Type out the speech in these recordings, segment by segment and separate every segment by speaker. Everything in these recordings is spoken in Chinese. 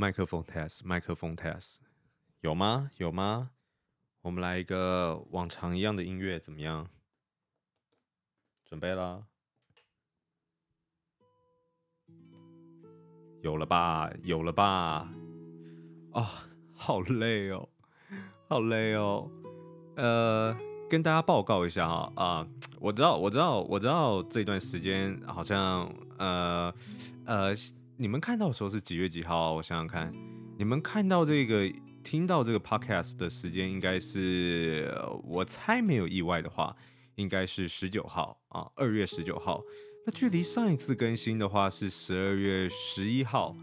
Speaker 1: 麦克风 test，麦克风 test，有吗？有吗？我们来一个往常一样的音乐，怎么样？准备了？有了吧？有了吧？啊、哦，好累哦，好累哦。呃，跟大家报告一下哈啊、我知道，我知道，我知道这段时间好像呃呃。你们看到的时候是几月几号？我想想看，你们看到这个、听到这个 podcast 的时间，应该是我猜没有意外的话，应该是十九号啊，二月十九号。那距离上一次更新的话是十二月十一号，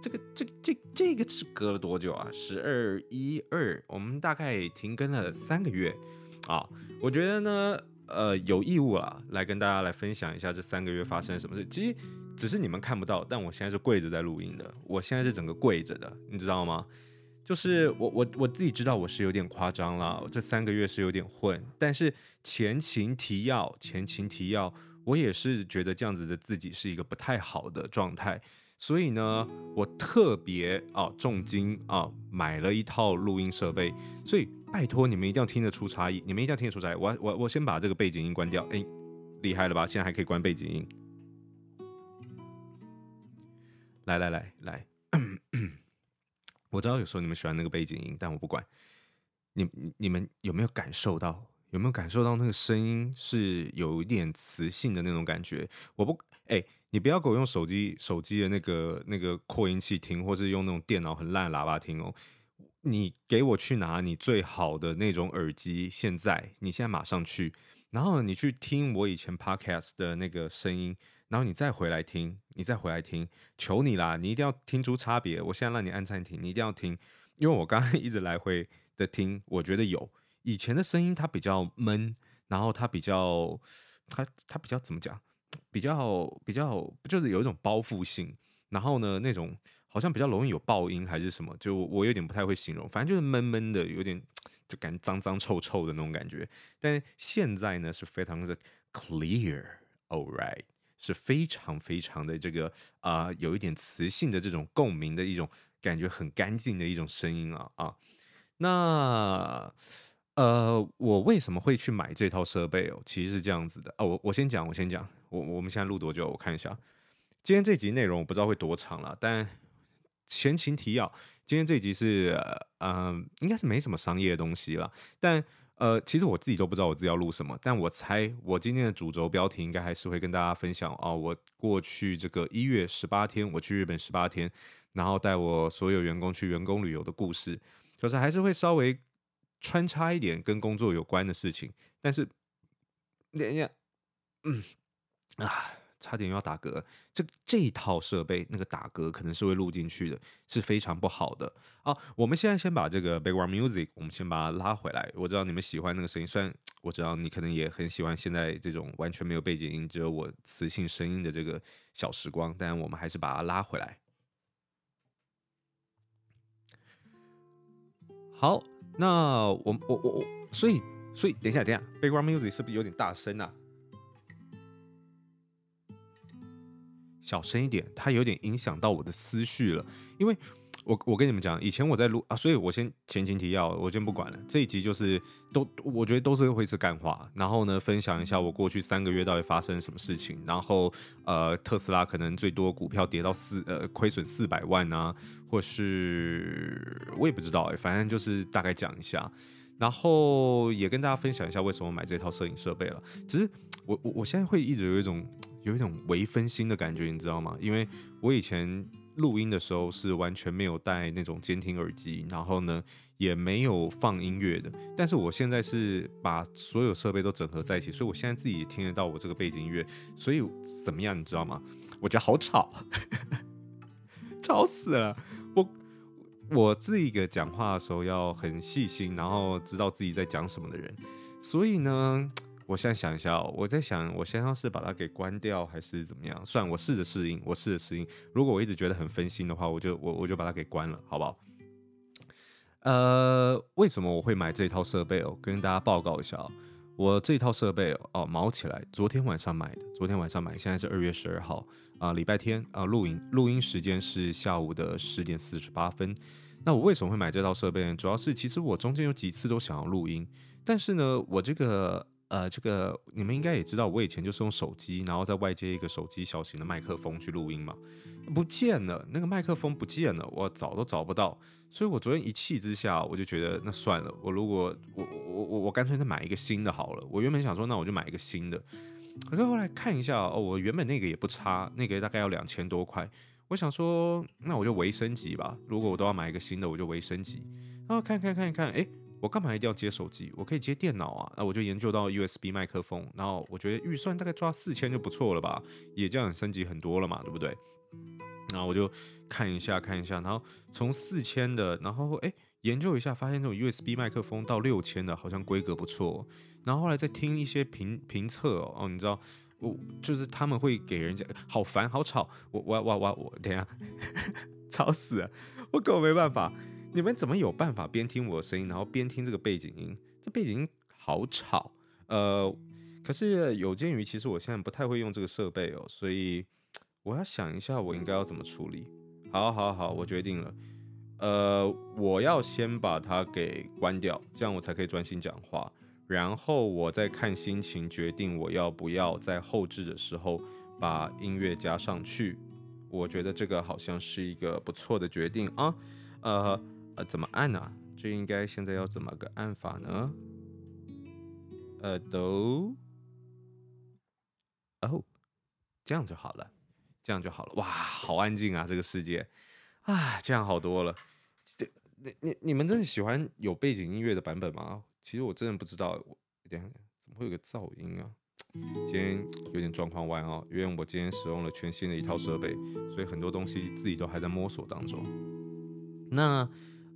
Speaker 1: 这个、这、这、这个是隔了多久啊？十二一二，我们大概停更了三个月啊。我觉得呢，呃，有义务啊，来跟大家来分享一下这三个月发生什么事。其实。只是你们看不到，但我现在是跪着在录音的。我现在是整个跪着的，你知道吗？就是我我我自己知道我是有点夸张了，这三个月是有点混。但是前情提要，前情提要，我也是觉得这样子的自己是一个不太好的状态。所以呢，我特别啊重金啊买了一套录音设备。所以拜托你们一定要听得出差异，你们一定要听得出差异。我我我先把这个背景音关掉。哎，厉害了吧？现在还可以关背景音。来来来来，我知道有时候你们喜欢那个背景音，但我不管。你你们有没有感受到？有没有感受到那个声音是有一点磁性的那种感觉？我不，哎，你不要给我用手机手机的那个那个扩音器听，或是用那种电脑很烂的喇叭听哦。你给我去拿你最好的那种耳机，现在你现在马上去，然后你去听我以前 podcast 的那个声音。然后你再回来听，你再回来听，求你啦！你一定要听出差别。我现在让你按暂停，你一定要听，因为我刚刚一直来回的听，我觉得有以前的声音它比较闷，然后它比较，它它比较怎么讲？比较比较就是有一种包覆性，然后呢那种好像比较容易有爆音还是什么，就我有点不太会形容，反正就是闷闷的，有点 就感觉脏脏臭臭的那种感觉。但现在呢是非常的 clear，all right。是非常非常的这个啊、有一点磁性的这种共鸣的一种感觉，很干净的一种声音啊啊。那呃，我为什么会去买这套设备哦？其实是这样子的哦。我我先讲，我先讲，我我们现在录多久？我看一下，今天这集内容我不知道会多长了，但前情提要，今天这集是嗯、应该是没什么商业的东西了，但。呃，其实我自己都不知道我自己要录什么，但我猜我今天的主轴标题应该还是会跟大家分享啊，我过去这个一月十八天，我去日本十八天，然后带我所有员工去员工旅游的故事，就是还是会稍微穿插一点跟工作有关的事情，但是，等一下，嗯，啊。差点要打嗝，这这一套设备那个打嗝可能是会录进去的，是非常不好的啊。我们现在先把这个 background music，我们先把它拉回来。我知道你们喜欢那个声音，虽然我知道你可能也很喜欢现在这种完全没有背景音，只有我磁性声音的这个小时光，但我们还是把它拉回来。好，那我我我我，所以所以等一下等一下，background music 是不是有点大声啊？小声一点，它有点影响到我的思绪了。因为我我跟你们讲，以前我在录啊，所以我先前情提要，我先不管了。这一集就是都，我觉得都是会是干话。然后呢，分享一下我过去三个月到底发生什么事情。然后呃，特斯拉可能最多股票跌到四呃亏损四百万啊，或是我也不知道哎，反正就是大概讲一下。然后也跟大家分享一下为什么买这套摄影设备了。只是我我我现在会一直有一种。有一种微分心的感觉，你知道吗？因为我以前录音的时候是完全没有戴那种监听耳机，然后呢也没有放音乐的。但是我现在是把所有设备都整合在一起，所以我现在自己也听得到我这个背景音乐。所以怎么样，你知道吗？我觉得好吵，吵死了！我我是一个讲话的时候要很细心，然后知道自己在讲什么的人，所以呢。我现在想一下，哦我在想，我先要是把它给关掉，还是怎么样？算我试着适应，我试着适应。如果我一直觉得很分心的话，我就我我就把它给关了，好不好？呃，为什么我会买这套设备哦？跟大家报告一下哦，我这套设备哦，毛起来，昨天晚上买的，昨天晚上买，现在是二月十二号啊，礼拜天啊，录音录音时间是下午的十点四十八分。那我为什么会买这套设备呢？主要是其实我中间有几次都想要录音，但是呢，我这个。呃，这个你们应该也知道，我以前就是用手机，然后在外接一个手机小型的麦克风去录音嘛，不见了，那个麦克风不见了，我找都找不到，所以我昨天一气之下，我就觉得那算了，我如果我我我我干脆再买一个新的好了。我原本想说，那我就买一个新的，可是后来看一下哦，我原本那个也不差，那个大概要两千多块，我想说，那我就微升级吧。如果我都要买一个新的，我就微升级。然后看看看一看，哎。我干嘛一定要接手机？我可以接电脑啊！那我就研究到 USB 麦克风，然后我觉得预算大概抓四千就不错了吧，也这样升级很多了嘛，对不对？然后我就看一下看一下，然后从四千的，然后诶研究一下，发现这种 USB 麦克风到六千的，好像规格不错。然后后来再听一些评评测哦，你知道，我就是他们会给人家好烦好吵，我我我我我等下 吵死了，我根本没办法。你们怎么有办法边听我的声音，然后边听这个背景音？这背景音好吵，呃，可是有鉴于其实我现在不太会用这个设备哦，所以我要想一下我应该要怎么处理。好，好，好，我决定了，呃，我要先把它给关掉，这样我才可以专心讲话，然后我再看心情决定我要不要在后置的时候把音乐加上去。我觉得这个好像是一个不错的决定啊，呃。呃，怎么按呢、啊？这应该现在要怎么个按法呢？呃，都哦，这样就好了，这样就好了。哇，好安静啊，这个世界啊，这样好多了。这，你你你们真的喜欢有背景音乐的版本吗？其实我真的不知道。我等下怎么会有个噪音啊？今天有点状况外哦，因为我今天使用了全新的一套设备，所以很多东西自己都还在摸索当中。那。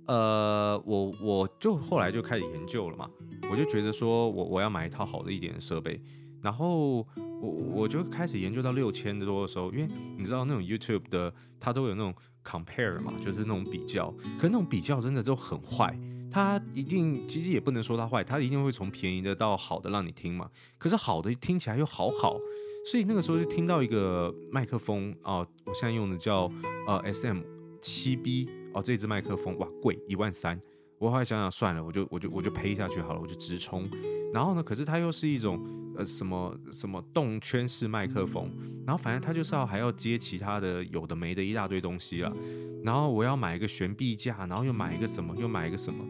Speaker 1: 呃，我我就后来就开始研究了嘛，我就觉得说我我要买一套好的一点的设备，然后我我就开始研究到六千多的时候，因为你知道那种 YouTube 的它都有那种 compare 嘛，就是那种比较，可是那种比较真的都很坏，它一定其实也不能说它坏，它一定会从便宜的到好的让你听嘛，可是好的听起来又好好，所以那个时候就听到一个麦克风啊，我现在用的叫呃 SM 七 B。哦，这支麦克风哇，贵一万三。我后来想想算了，我就我就我就赔下去好了，我就直冲。然后呢，可是它又是一种呃什么什么动圈式麦克风，然后反正它就是要还要接其他的有的没的一大堆东西了。然后我要买一个悬臂架，然后又买一个什么，又买一个什么。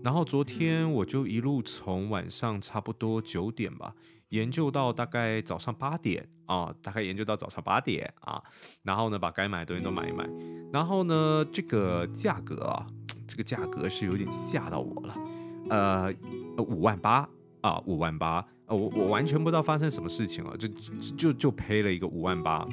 Speaker 1: 然后昨天我就一路从晚上差不多九点吧。研究到大概早上八点啊，大概研究到早上八点啊，然后呢，把该买的东西都买一买，然后呢，这个价格啊，这个价格是有点吓到我了，呃，五万八啊，五万八，我我完全不知道发生什么事情了，就就就赔了一个五万八，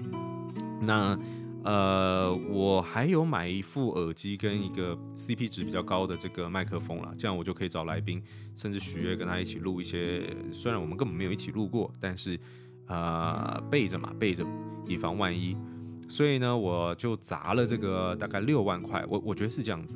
Speaker 1: 那。呃，我还有买一副耳机跟一个 CP 值比较高的这个麦克风了，这样我就可以找来宾，甚至许悦跟他一起录一些。虽然我们根本没有一起录过，但是呃备着嘛，备着以防万一。所以呢，我就砸了这个大概六万块。我我觉得是这样子，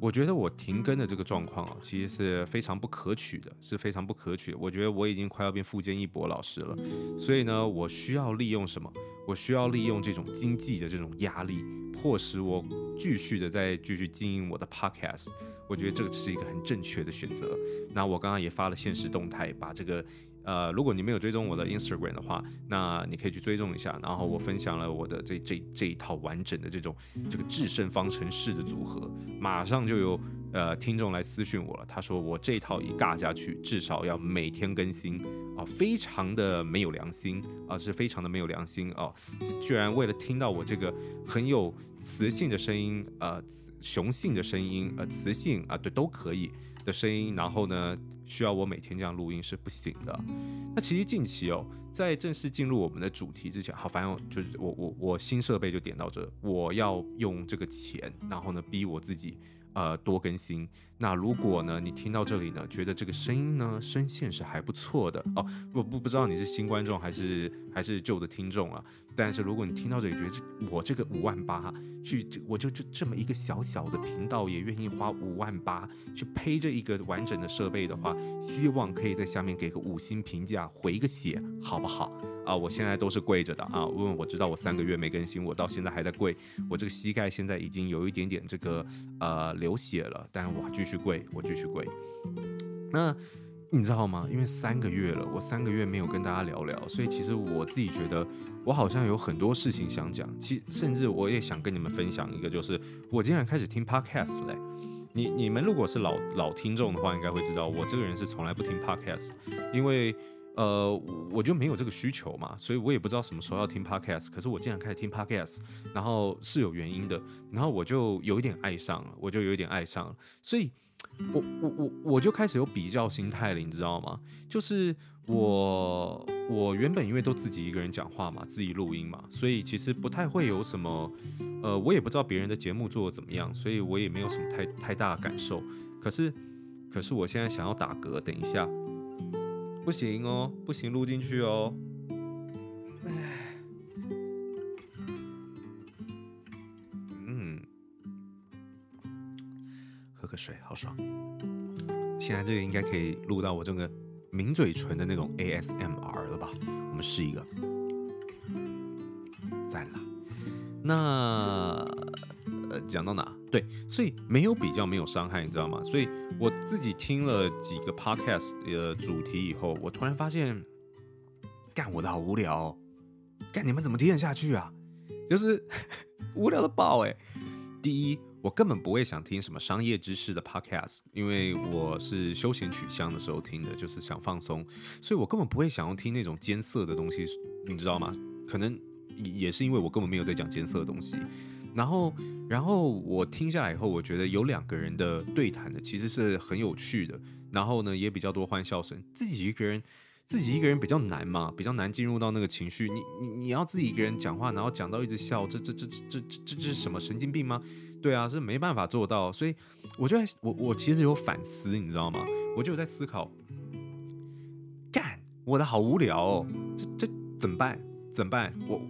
Speaker 1: 我觉得我停更的这个状况啊，其实是非常不可取的，是非常不可取的。我觉得我已经快要变富坚义博老师了，所以呢，我需要利用什么？我需要利用这种经济的这种压力，迫使我继续的再继续经营我的 podcast。我觉得这个是一个很正确的选择。那我刚刚也发了现实动态，把这个呃，如果你没有追踪我的 Instagram 的话，那你可以去追踪一下。然后我分享了我的这这这一套完整的这种这个制胜方程式的组合，马上就有。呃，听众来私讯我了，他说我这套一尬下去，至少要每天更新啊，非常的没有良心啊，是非常的没有良心啊，居然为了听到我这个很有磁性的声音，呃，雄性的声音，呃，雌性啊，对，都可以的声音，然后呢，需要我每天这样录音是不行的。那其实近期哦，在正式进入我们的主题之前，好，反正就是我我我新设备就点到这，我要用这个钱，然后呢，逼我自己。呃，多更新。那如果呢，你听到这里呢，觉得这个声音呢，声线是还不错的哦。我不不知道你是新观众还是还是旧的听众啊。但是如果你听到这里觉得这我这个五万八去，我就就这么一个小小的频道也愿意花五万八去配这一个完整的设备的话，希望可以在下面给个五星评价，回个血，好不好？啊，我现在都是跪着的啊，因为我知道我三个月没更新，我到现在还在跪，我这个膝盖现在已经有一点点这个呃流血了，但是我继续跪，我继续跪。那你知道吗？因为三个月了，我三个月没有跟大家聊聊，所以其实我自己觉得我好像有很多事情想讲。其甚至我也想跟你们分享一个，就是我竟然开始听 podcast 嘞。你你们如果是老老听众的话，应该会知道我这个人是从来不听 podcast，因为。呃，我就没有这个需求嘛，所以我也不知道什么时候要听 podcast。可是我竟然开始听 podcast，然后是有原因的，然后我就有一点爱上了，我就有一点爱上了。所以我我我我就开始有比较心态了，你知道吗？就是我我原本因为都自己一个人讲话嘛，自己录音嘛，所以其实不太会有什么，呃，我也不知道别人的节目做的怎么样，所以我也没有什么太太大的感受。可是可是我现在想要打嗝，等一下。不行哦，不行，录进去哦。唉，嗯，喝个水，好爽。现在这个应该可以录到我这个抿嘴唇的那种 ASMR 了吧？我们试一个，赞了。那。呃，讲到哪？对，所以没有比较，没有伤害，你知道吗？所以我自己听了几个 podcast 的主题以后，我突然发现，干我的好无聊哦，干你们怎么听得下去啊？就是 无聊的爆哎！第一，我根本不会想听什么商业知识的 podcast，因为我是休闲取向的时候听的，就是想放松，所以我根本不会想要听那种艰涩的东西，你知道吗？可能也是因为我根本没有在讲艰涩的东西。然后，然后我听下来以后，我觉得有两个人的对谈的其实是很有趣的。然后呢，也比较多欢笑声。自己一个人，自己一个人比较难嘛，比较难进入到那个情绪。你你你要自己一个人讲话，然后讲到一直笑，这这这这这这这是什么神经病吗？对啊，是没办法做到。所以我就在我我其实有反思，你知道吗？我就有在思考，干我的好无聊哦，这这怎么办？怎么办？我。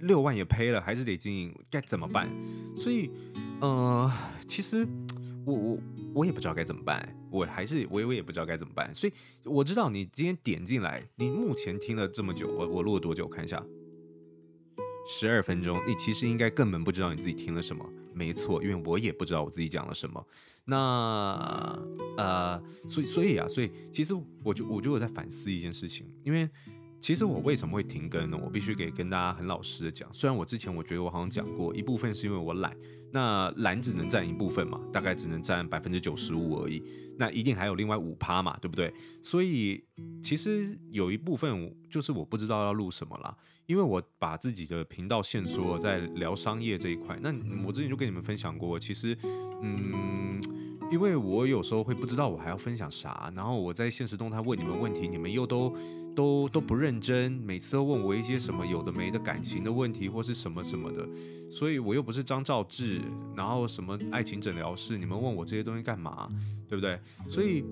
Speaker 1: 六万也赔了，还是得经营，该怎么办？所以，呃，其实我我我也不知道该怎么办，我还是我我也不知道该怎么办。所以我知道你今天点进来，你目前听了这么久，我我录了多久？我看一下，十二分钟。你其实应该根本不知道你自己听了什么，没错，因为我也不知道我自己讲了什么。那呃，所以所以啊，所以其实我就我就有在反思一件事情，因为。其实我为什么会停更呢？我必须给跟大家很老实的讲，虽然我之前我觉得我好像讲过，一部分是因为我懒，那懒只能占一部分嘛，大概只能占百分之九十五而已，那一定还有另外五趴嘛，对不对？所以其实有一部分就是我不知道要录什么啦，因为我把自己的频道限缩在聊商业这一块。那我之前就跟你们分享过，其实嗯。因为我有时候会不知道我还要分享啥，然后我在现实动态问你们问题，你们又都都都不认真，每次都问我一些什么有的没的感情的问题或是什么什么的，所以我又不是张兆志，然后什么爱情诊疗室，你们问我这些东西干嘛，对不对？所以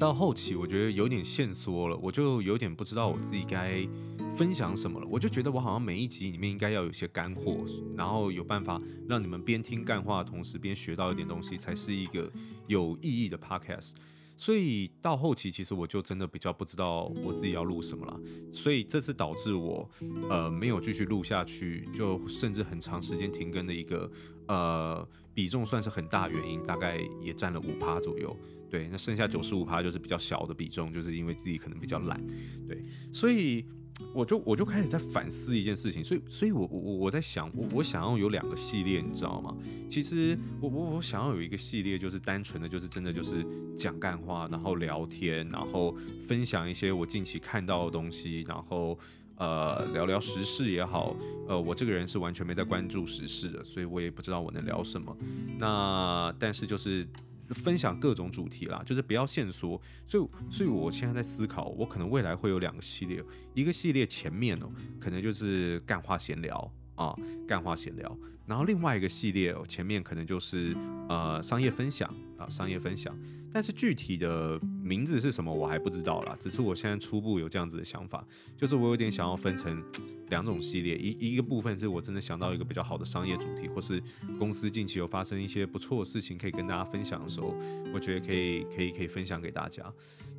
Speaker 1: 到后期我觉得有点限缩了，我就有点不知道我自己该分享什么了，我就觉得我好像每一集里面应该要有些干货，然后有办法让你们边听干话的同时边学到一点东西，才是一个有意义的 podcast。所以到后期，其实我就真的比较不知道我自己要录什么了，所以这是导致我呃没有继续录下去，就甚至很长时间停更的一个呃比重算是很大原因，大概也占了五趴左右。对，那剩下九十五趴就是比较小的比重，就是因为自己可能比较懒。对，所以。我就我就开始在反思一件事情，所以所以我我我在想，我我想要有两个系列，你知道吗？其实我我我想要有一个系列，就是单纯的，就是真的就是讲干话，然后聊天，然后分享一些我近期看到的东西，然后呃聊聊时事也好，呃我这个人是完全没在关注时事的，所以我也不知道我能聊什么。那但是就是。分享各种主题啦，就是不要限缩，所以，所以我现在在思考，我可能未来会有两个系列，一个系列前面哦，可能就是干话闲聊啊，干话闲聊，然后另外一个系列前面可能就是呃商业分享啊，商业分享，但是具体的名字是什么我还不知道啦，只是我现在初步有这样子的想法，就是我有点想要分成两种系列，一一个部分是我真的想到一个比较好的商业主题，或是公司近期有发生一些不错的事情可以跟大家分享的时候，我觉得可以可以可以分享给大家。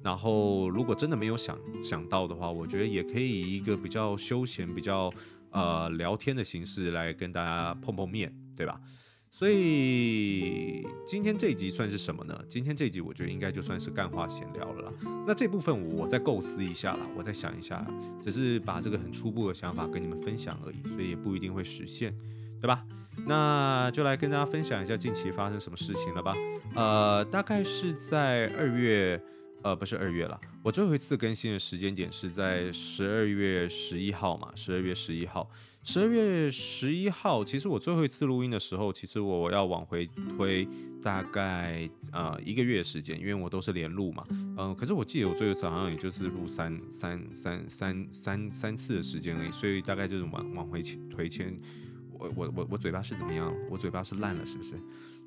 Speaker 1: 然后如果真的没有想想到的话，我觉得也可以以一个比较休闲、比较呃聊天的形式来跟大家碰碰面，对吧？所以今天这一集算是什么呢？今天这一集我觉得应该就算是干话闲聊了啦。那这部分我再构思一下啦，我再想一下，只是把这个很初步的想法跟你们分享而已，所以也不一定会实现，对吧？那就来跟大家分享一下近期发生什么事情了吧。呃，大概是在二月，呃，不是二月了，我最后一次更新的时间点是在十二月十一号嘛，十二月十一号。十二月十一号，其实我最后一次录音的时候，其实我要往回推大概呃一个月时间，因为我都是连录嘛，嗯、可是我记得我最后一次好像也就是录三三三三三三次的时间而已，所以大概就是往往回推前，我我我我嘴巴是怎么样？我嘴巴是烂了是不是？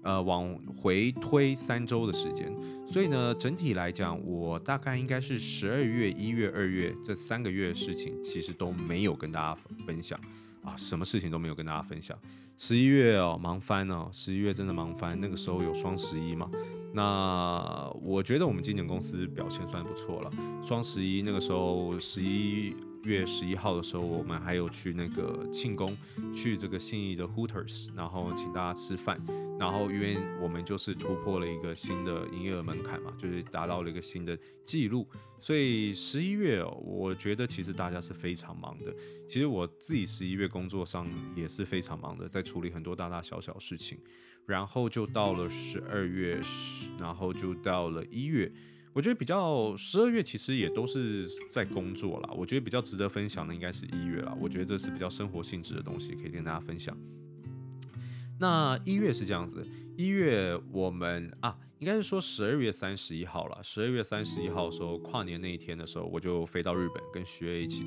Speaker 1: 呃，往回推三周的时间，所以呢，整体来讲，我大概应该是十二月、一月、二月这三个月的事情，其实都没有跟大家分享。啊，什么事情都没有跟大家分享。十一月哦，忙翻哦，十一月真的忙翻。那个时候有双十一嘛，那我觉得我们今年公司表现算不错了。双十一那个时候，十一月十一号的时候，我们还有去那个庆功，去这个信义的 Hooters，然后请大家吃饭。然后因为我们就是突破了一个新的营业额门槛嘛，就是达到了一个新的记录。所以十一月，我觉得其实大家是非常忙的。其实我自己十一月工作上也是非常忙的，在处理很多大大小小事情。然后就到了十二月，然后就到了一月。我觉得比较十二月其实也都是在工作啦。我觉得比较值得分享的应该是一月啦。我觉得这是比较生活性质的东西，可以跟大家分享。那一月是这样子，一月我们啊。应该是说十二月三十一号了。十二月三十一号的时候，跨年那一天的时候，我就飞到日本跟学业一起，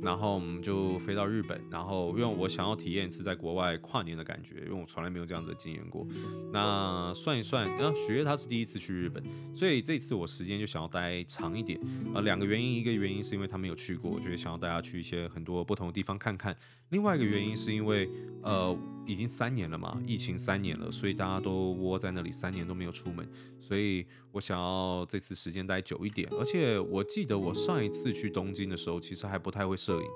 Speaker 1: 然后我们就飞到日本，然后因为我想要体验一次在国外跨年的感觉，因为我从来没有这样子的经验过。那算一算，那学业他是第一次去日本，所以这次我时间就想要待长一点。呃，两个原因，一个原因是因为他没有去过，我觉得想要带他去一些很多不同的地方看看。另外一个原因是因为，呃，已经三年了嘛，疫情三年了，所以大家都窝在那里三年都没有出门。所以我想要这次时间待久一点，而且我记得我上一次去东京的时候，其实还不太会摄影，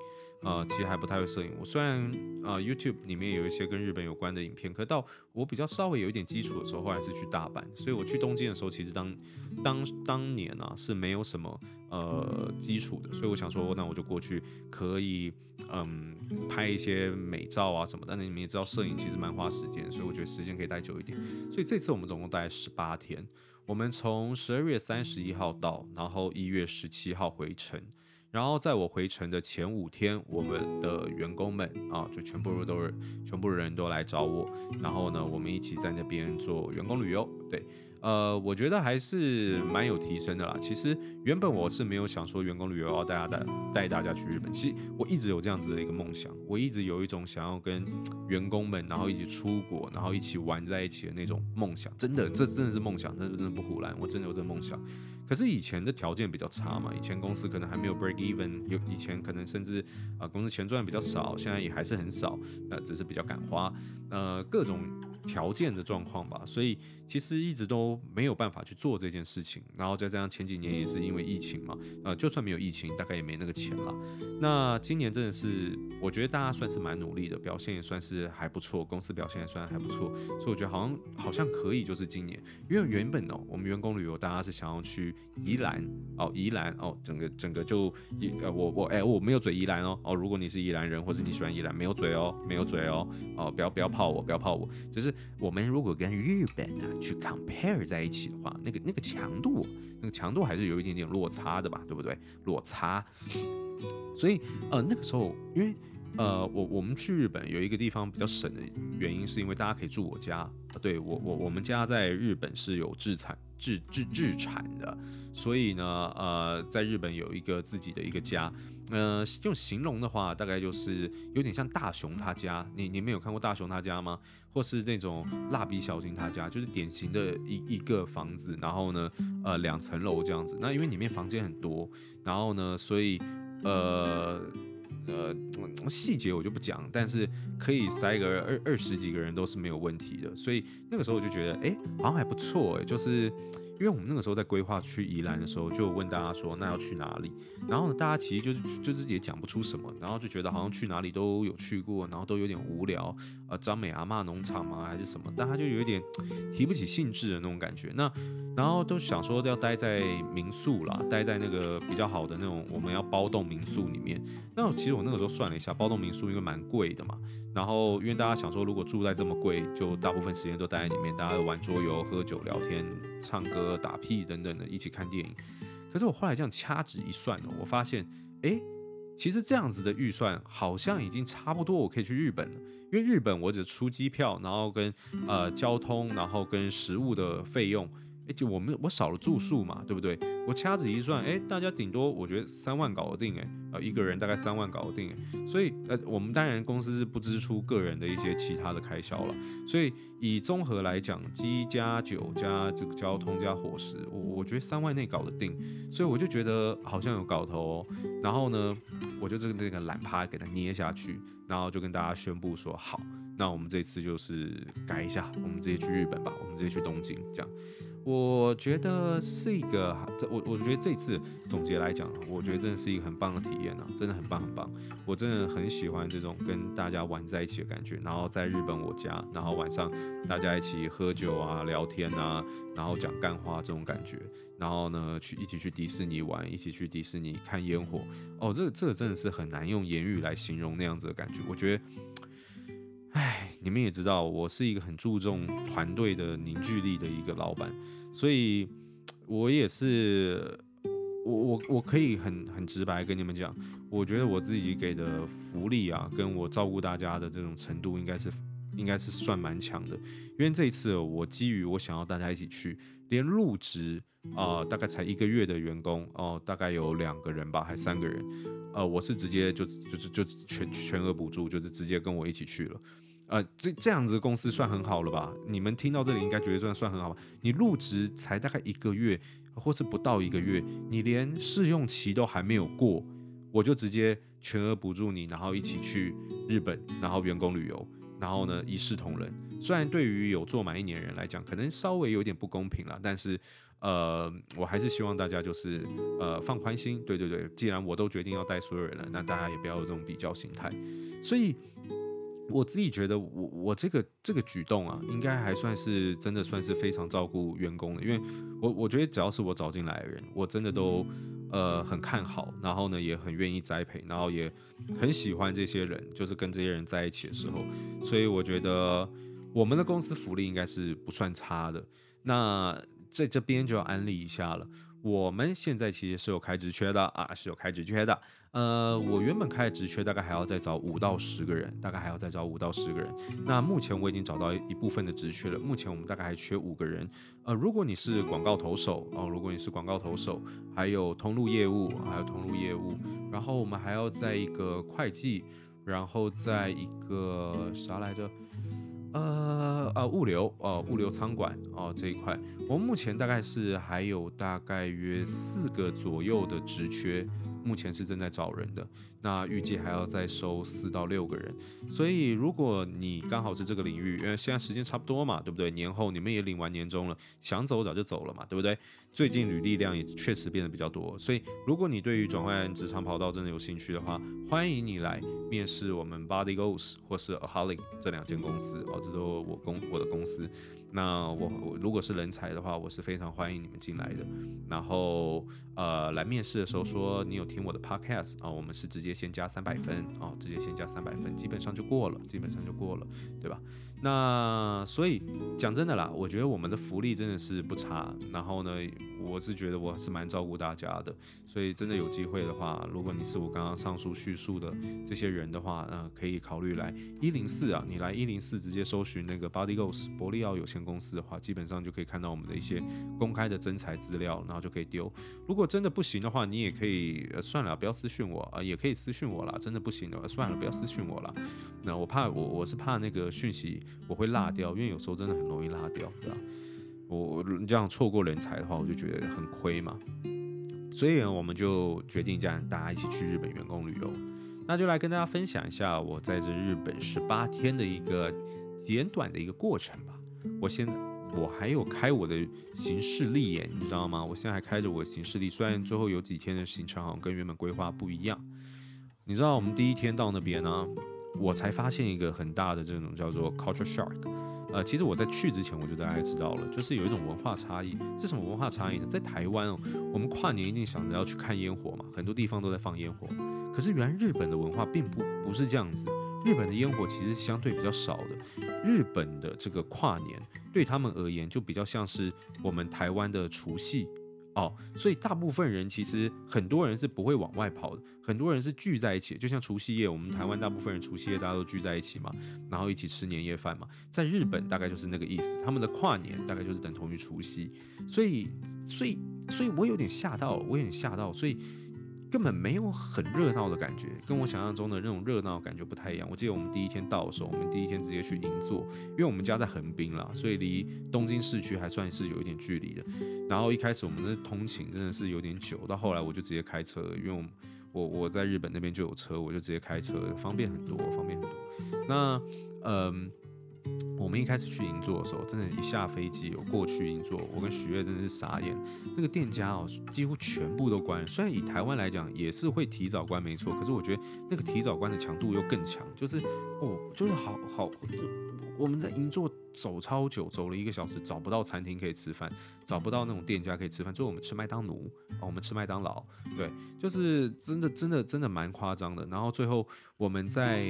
Speaker 1: 呃，其实还不太会摄影。我虽然呃 YouTube 里面有一些跟日本有关的影片，可到我比较稍微有一点基础的时候，后来是去大阪。所以我去东京的时候，其实当当当年啊是没有什么呃基础的，所以我想说，那我就过去可以嗯拍一些美照啊什么。但是你们也知道，摄影其实蛮花时间，所以我觉得时间可以待久一点。所以这次我们总共待十八天。我们从十二月三十一号到，然后一月十七号回程，然后在我回城的前五天，我们的员工们啊，就全部都是全部人都来找我，然后呢，我们一起在那边做员工旅游，对。呃，我觉得还是蛮有提升的啦。其实原本我是没有想说员工旅游要带大家带大家去日本。其实我一直有这样子的一个梦想，我一直有一种想要跟员工们然后一起出国，然后一起玩在一起的那种梦想。真的，这真的是梦想，真的真的不唬烂，我真的有这梦想。可是以前的条件比较差嘛，以前公司可能还没有 break even，有以前可能甚至啊、公司钱赚比较少，现在也还是很少，呃，只是比较敢花，呃，各种。条件的状况吧，所以其实一直都没有办法去做这件事情。然后再加上前几年也是因为疫情嘛，呃，就算没有疫情，大概也没那个钱了。那今年真的是，我觉得大家算是蛮努力的，表现也算是还不错，公司表现也算还不错，所以我觉得好像好像可以，就是今年，因为原本哦，我们员工旅游大家是想要去宜兰哦，宜兰哦，整个整个就一呃，我我哎，我没有嘴宜兰哦哦，如果你是宜兰人或者你喜欢宜兰，没有嘴哦，没有嘴哦哦，不要不要泡我，不要泡我，就是。我们如果跟日本呢去 compare 在一起的话，那个那个强度，那个强度还是有一点点落差的吧，对不对？落差。所以呃那个时候，因为呃，我我们去日本有一个地方比较省的原因，是因为大家可以住我家。对我我我们家在日本是有制裁自自自产的，所以呢，呃，在日本有一个自己的一个家。呃，用形容的话，大概就是有点像大雄他家。你你们有看过大雄他家吗？或是那种蜡笔小新他家，就是典型的一一个房子，然后呢，呃，两层楼这样子。那因为里面房间很多，然后呢，所以呃呃细节我就不讲，但是可以塞个二二十几个人都是没有问题的。所以那个时候我就觉得，哎，好像还不错，哎，就是。因为我们那个时候在规划去宜兰的时候，就问大家说，那要去哪里？然后呢，大家其实就是就是也讲不出什么，然后就觉得好像去哪里都有去过，然后都有点无聊。呃，张美阿嬷农场吗？还是什么？但他就有一点提不起兴致的那种感觉。那然后都想说要待在民宿啦，待在那个比较好的那种我们要包栋民宿里面。那其实我那个时候算了一下，包栋民宿因为蛮贵的嘛。然后，因为大家想说，如果住在这么贵，就大部分时间都待在里面，大家玩桌游、喝酒、聊天、唱歌、打屁等等的，一起看电影。可是我后来这样掐指一算呢，我发现，哎，其实这样子的预算好像已经差不多，我可以去日本了。因为日本我只出机票，然后跟呃交通，然后跟食物的费用。哎，就我们我少了住宿嘛，对不对？我掐指一算，哎，大家顶多我觉得三万搞得定，哎，啊，一个人大概三万搞得定，哎，所以呃，我们当然公司是不支出个人的一些其他的开销了，所以以综合来讲，机加酒加这个交通加伙食，我我觉得三万内搞得定，所以我就觉得好像有搞头哦。然后呢，我就这个这个懒趴给它捏下去，然后就跟大家宣布说，好，那我们这次就是改一下，我们直接去日本吧，我们直接去东京，这样。我觉得是一个，这我我觉得这次总结来讲，我觉得真的是一个很棒的体验啊，真的很棒很棒。我真的很喜欢这种跟大家玩在一起的感觉，然后在日本我家，然后晚上大家一起喝酒啊、聊天啊，然后讲干话这种感觉，然后呢去一起去迪士尼玩，一起去迪士尼看烟火。哦，这个这个真的是很难用言语来形容那样子的感觉。我觉得。唉，你们也知道，我是一个很注重团队的凝聚力的一个老板，所以我也是，我我我可以很很直白跟你们讲，我觉得我自己给的福利啊，跟我照顾大家的这种程度，应该是应该是算蛮强的，因为这一次我基于我想要大家一起去，连入职啊、大概才一个月的员工哦、大概有两个人吧，还三个人，呃，我是直接就就就就全全额补助，就是直接跟我一起去了。呃，这这样子公司算很好了吧？你们听到这里应该觉得算算很好吧？你入职才大概一个月，或是不到一个月，你连试用期都还没有过，我就直接全额补助你，然后一起去日本，然后员工旅游，然后呢一视同仁。虽然对于有做满一年人来讲，可能稍微有点不公平了，但是呃，我还是希望大家就是呃放宽心。对对对，既然我都决定要带所有人了，那大家也不要有这种比较心态。所以。我自己觉得我，我这个这个举动啊，应该还算是真的算是非常照顾员工的，因为我我觉得只要是我找进来的人，我真的都呃很看好，然后呢也很愿意栽培，然后也很喜欢这些人，就是跟这些人在一起的时候，所以我觉得我们的公司福利应该是不算差的。那在这边就要安利一下了，我们现在其实是有开职缺的啊，是有开职缺的。呃，我原本开的职缺大概还要再找五到十个人，大概还要再找五到十个人。那目前我已经找到一部分的职缺了，目前我们大概还缺五个人。呃，如果你是广告投手哦，如果你是广告投手，还有通路业务，还有通路业务，然后我们还要在一个会计，然后在一个啥来着？呃呃，物流、呃，物流仓管哦这一块，我们目前大概是还有大概约四个左右的职缺。目前是正在找人的，那预计还要再收四到六个人，所以如果你刚好是这个领域，因为现在时间差不多嘛，对不对？年后你们也领完年终了，想走早就走了嘛，对不对？最近履历量也确实变得比较多，所以如果你对于转换职场跑道真的有兴趣的话，欢迎你来面试我们 Body Goals 或是 Aholic 这两间公司哦，这都我公我的公司。那我我如果是人才的话，我是非常欢迎你们进来的。然后呃，来面试的时候说你有听我的 podcast 啊，我们是直接先加三百分啊，直接先加三百分，基本上就过了，基本上就过了，对吧？那所以讲真的啦，我觉得我们的福利真的是不差。然后呢，我是觉得我还是蛮照顾大家的。所以真的有机会的话，如果你是我刚刚上述叙述的这些人的话，呃，可以考虑来一零四啊。你来一零四直接搜寻那个 Body Goals 伯利奥有限公司的话，基本上就可以看到我们的一些公开的征才资料，然后就可以丢。如果真的不行的话，你也可以，算了，不要私讯我啊，也可以私讯我啦。真的不行的，算了，不要私讯我啦。那我怕我我是怕那个讯息我会落掉，因为有时候真的很容易落掉，对吧？我这样错过人才的话，我就觉得很亏嘛。所以呢，我们就决定这样，大家一起去日本员工旅游。那就来跟大家分享一下我在这日本十八天的一个简短的一个过程吧。我现在我还有开我的行事历耶，你知道吗？我现在还开着我的行事历，虽然最后有几天的行程好像跟原本规划不一样。你知道，我们第一天到那边呢，我才发现一个很大的这种叫做 culture shock。呃，其实我在去之前我就大概知道了，就是有一种文化差异。是什么文化差异呢？在台湾哦，我们跨年一定想着要去看烟火嘛，很多地方都在放烟火。可是原来日本的文化并不不是这样子，日本的烟火其实相对比较少的。日本的这个跨年对他们而言，就比较像是我们台湾的除夕。哦，所以大部分人其实很多人是不会往外跑的，很多人是聚在一起，就像除夕夜，我们台湾大部分人除夕夜大家都聚在一起嘛，然后一起吃年夜饭嘛，在日本大概就是那个意思，他们的跨年大概就是等同于除夕，所以，所以，所以我有点吓到，我有点吓到，所以。根本没有很热闹的感觉，跟我想象中的那种热闹感觉不太一样。我记得我们第一天到的时候，我们第一天直接去银座，因为我们家在横滨啦，所以离东京市区还算是有一点距离的。然后一开始我们的通勤真的是有点久，到后来我就直接开车，因为我我我在日本那边就有车，我就直接开车，方便很多，方便很多。那嗯。我们一开始去银座的时候，真的，一下飞机，有过去银座，我跟许悦真的是傻眼。那个店家哦，几乎全部都关。虽然以台湾来讲，也是会提早关，没错。可是我觉得那个提早关的强度又更强，就是哦，就是好好。我们在银座走超久，走了一个小时，找不到餐厅可以吃饭，找不到那种店家可以吃饭，最后我们吃麦当劳，哦，我们吃麦当劳，对，就是真的真的真的蛮夸张的。然后最后我们在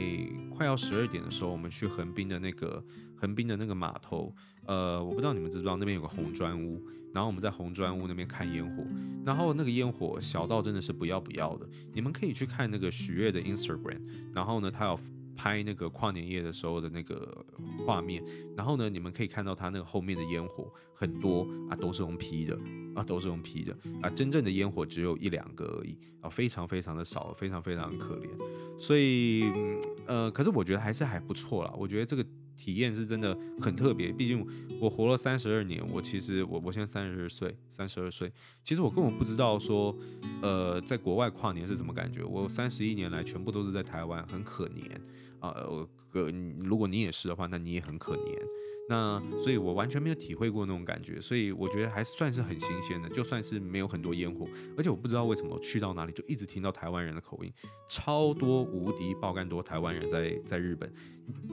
Speaker 1: 快要十二点的时候，我们去横滨的那个横滨的那个码头，呃，我不知道你们知不知道那边有个红砖屋，然后我们在红砖屋那边看烟火，然后那个烟火小到真的是不要不要的，你们可以去看那个许悦的 Instagram，然后呢，他有。拍那个跨年夜的时候的那个画面，然后呢，你们可以看到它那个后面的烟火很多啊，都是用 P 的啊，都是用 P 的啊，真正的烟火只有一两个而已啊，非常非常的少，非常非常可怜。所以呃，可是我觉得还是还不错啦，我觉得这个体验是真的很特别。毕竟我活了三十二年，我其实我我现在三十二岁，三十二岁，其实我根本不知道说呃，在国外跨年是什么感觉。我三十一年来全部都是在台湾，很可怜。呃，如果你也是的话，那你也很可怜。那所以，我完全没有体会过那种感觉，所以我觉得还算是很新鲜的。就算是没有很多烟火，而且我不知道为什么去到哪里就一直听到台湾人的口音，超多无敌爆肝多台湾人在在日本，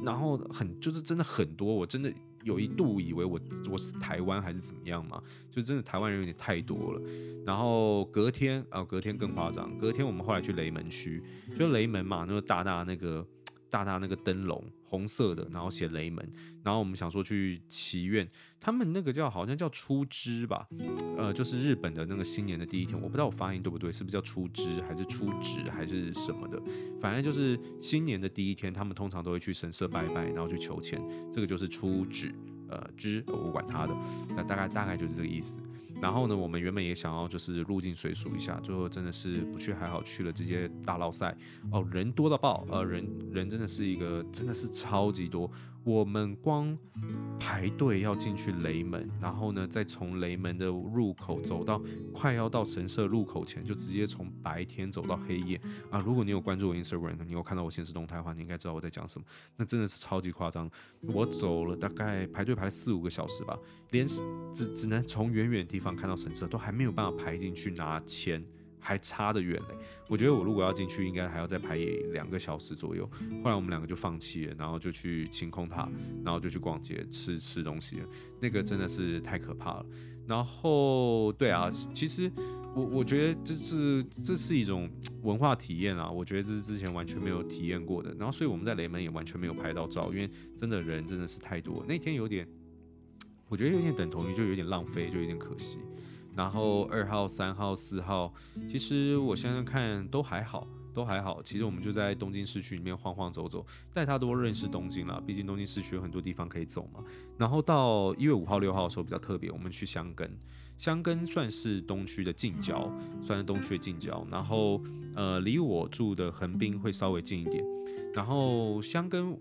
Speaker 1: 然后很就是真的很多，我真的有一度以为我我是台湾还是怎么样嘛，就真的台湾人有点太多了。然后隔天啊、隔天更夸张，隔天我们后来去雷门区，就雷门嘛，那个大大那个。大大那个灯笼，红色的，然后写雷门，然后我们想说去祈愿，他们那个叫好像叫初之吧，呃，就是日本的那个新年的第一天，我不知道我发音对不对，是不是叫初之还是初值还是什么的，反正就是新年的第一天，他们通常都会去神社拜拜，然后去求签，这个就是初值，呃，之我不管他的，那大概大概就是这个意思。然后呢，我们原本也想要就是入境随俗一下，最后真的是不去还好，去了这些大捞赛哦，人多到爆，呃，人人真的是一个真的是超级多。我们光排队要进去雷门，然后呢，再从雷门的入口走到快要到神社入口前，就直接从白天走到黑夜啊！如果你有关注我 Instagram，你有看到我现实动态的话，你应该知道我在讲什么。那真的是超级夸张，我走了大概排队排了四五个小时吧，连只只能从远远的地方看到神社，都还没有办法排进去拿签。还差得远嘞，我觉得我如果要进去，应该还要再排两个小时左右。后来我们两个就放弃了，然后就去晴空塔，然后就去逛街吃吃东西了。那个真的是太可怕了。然后对啊，其实我我觉得这是这是一种文化体验啊，我觉得这是之前完全没有体验过的。然后，所以我们在雷门也完全没有拍到照，因为真的人真的是太多。那天有点，我觉得有点等同于就有点浪费，就有点可惜。然后二号、三号、四号，其实我现在看都还好。都还好，其实我们就在东京市区里面晃晃走走，带他多认识东京了。毕竟东京市区有很多地方可以走嘛。然后到一月五号、六号的时候比较特别，我们去箱根，箱根算是东区的近郊，算是东区的近郊。然后呃，离我住的横滨会稍微近一点。然后箱根。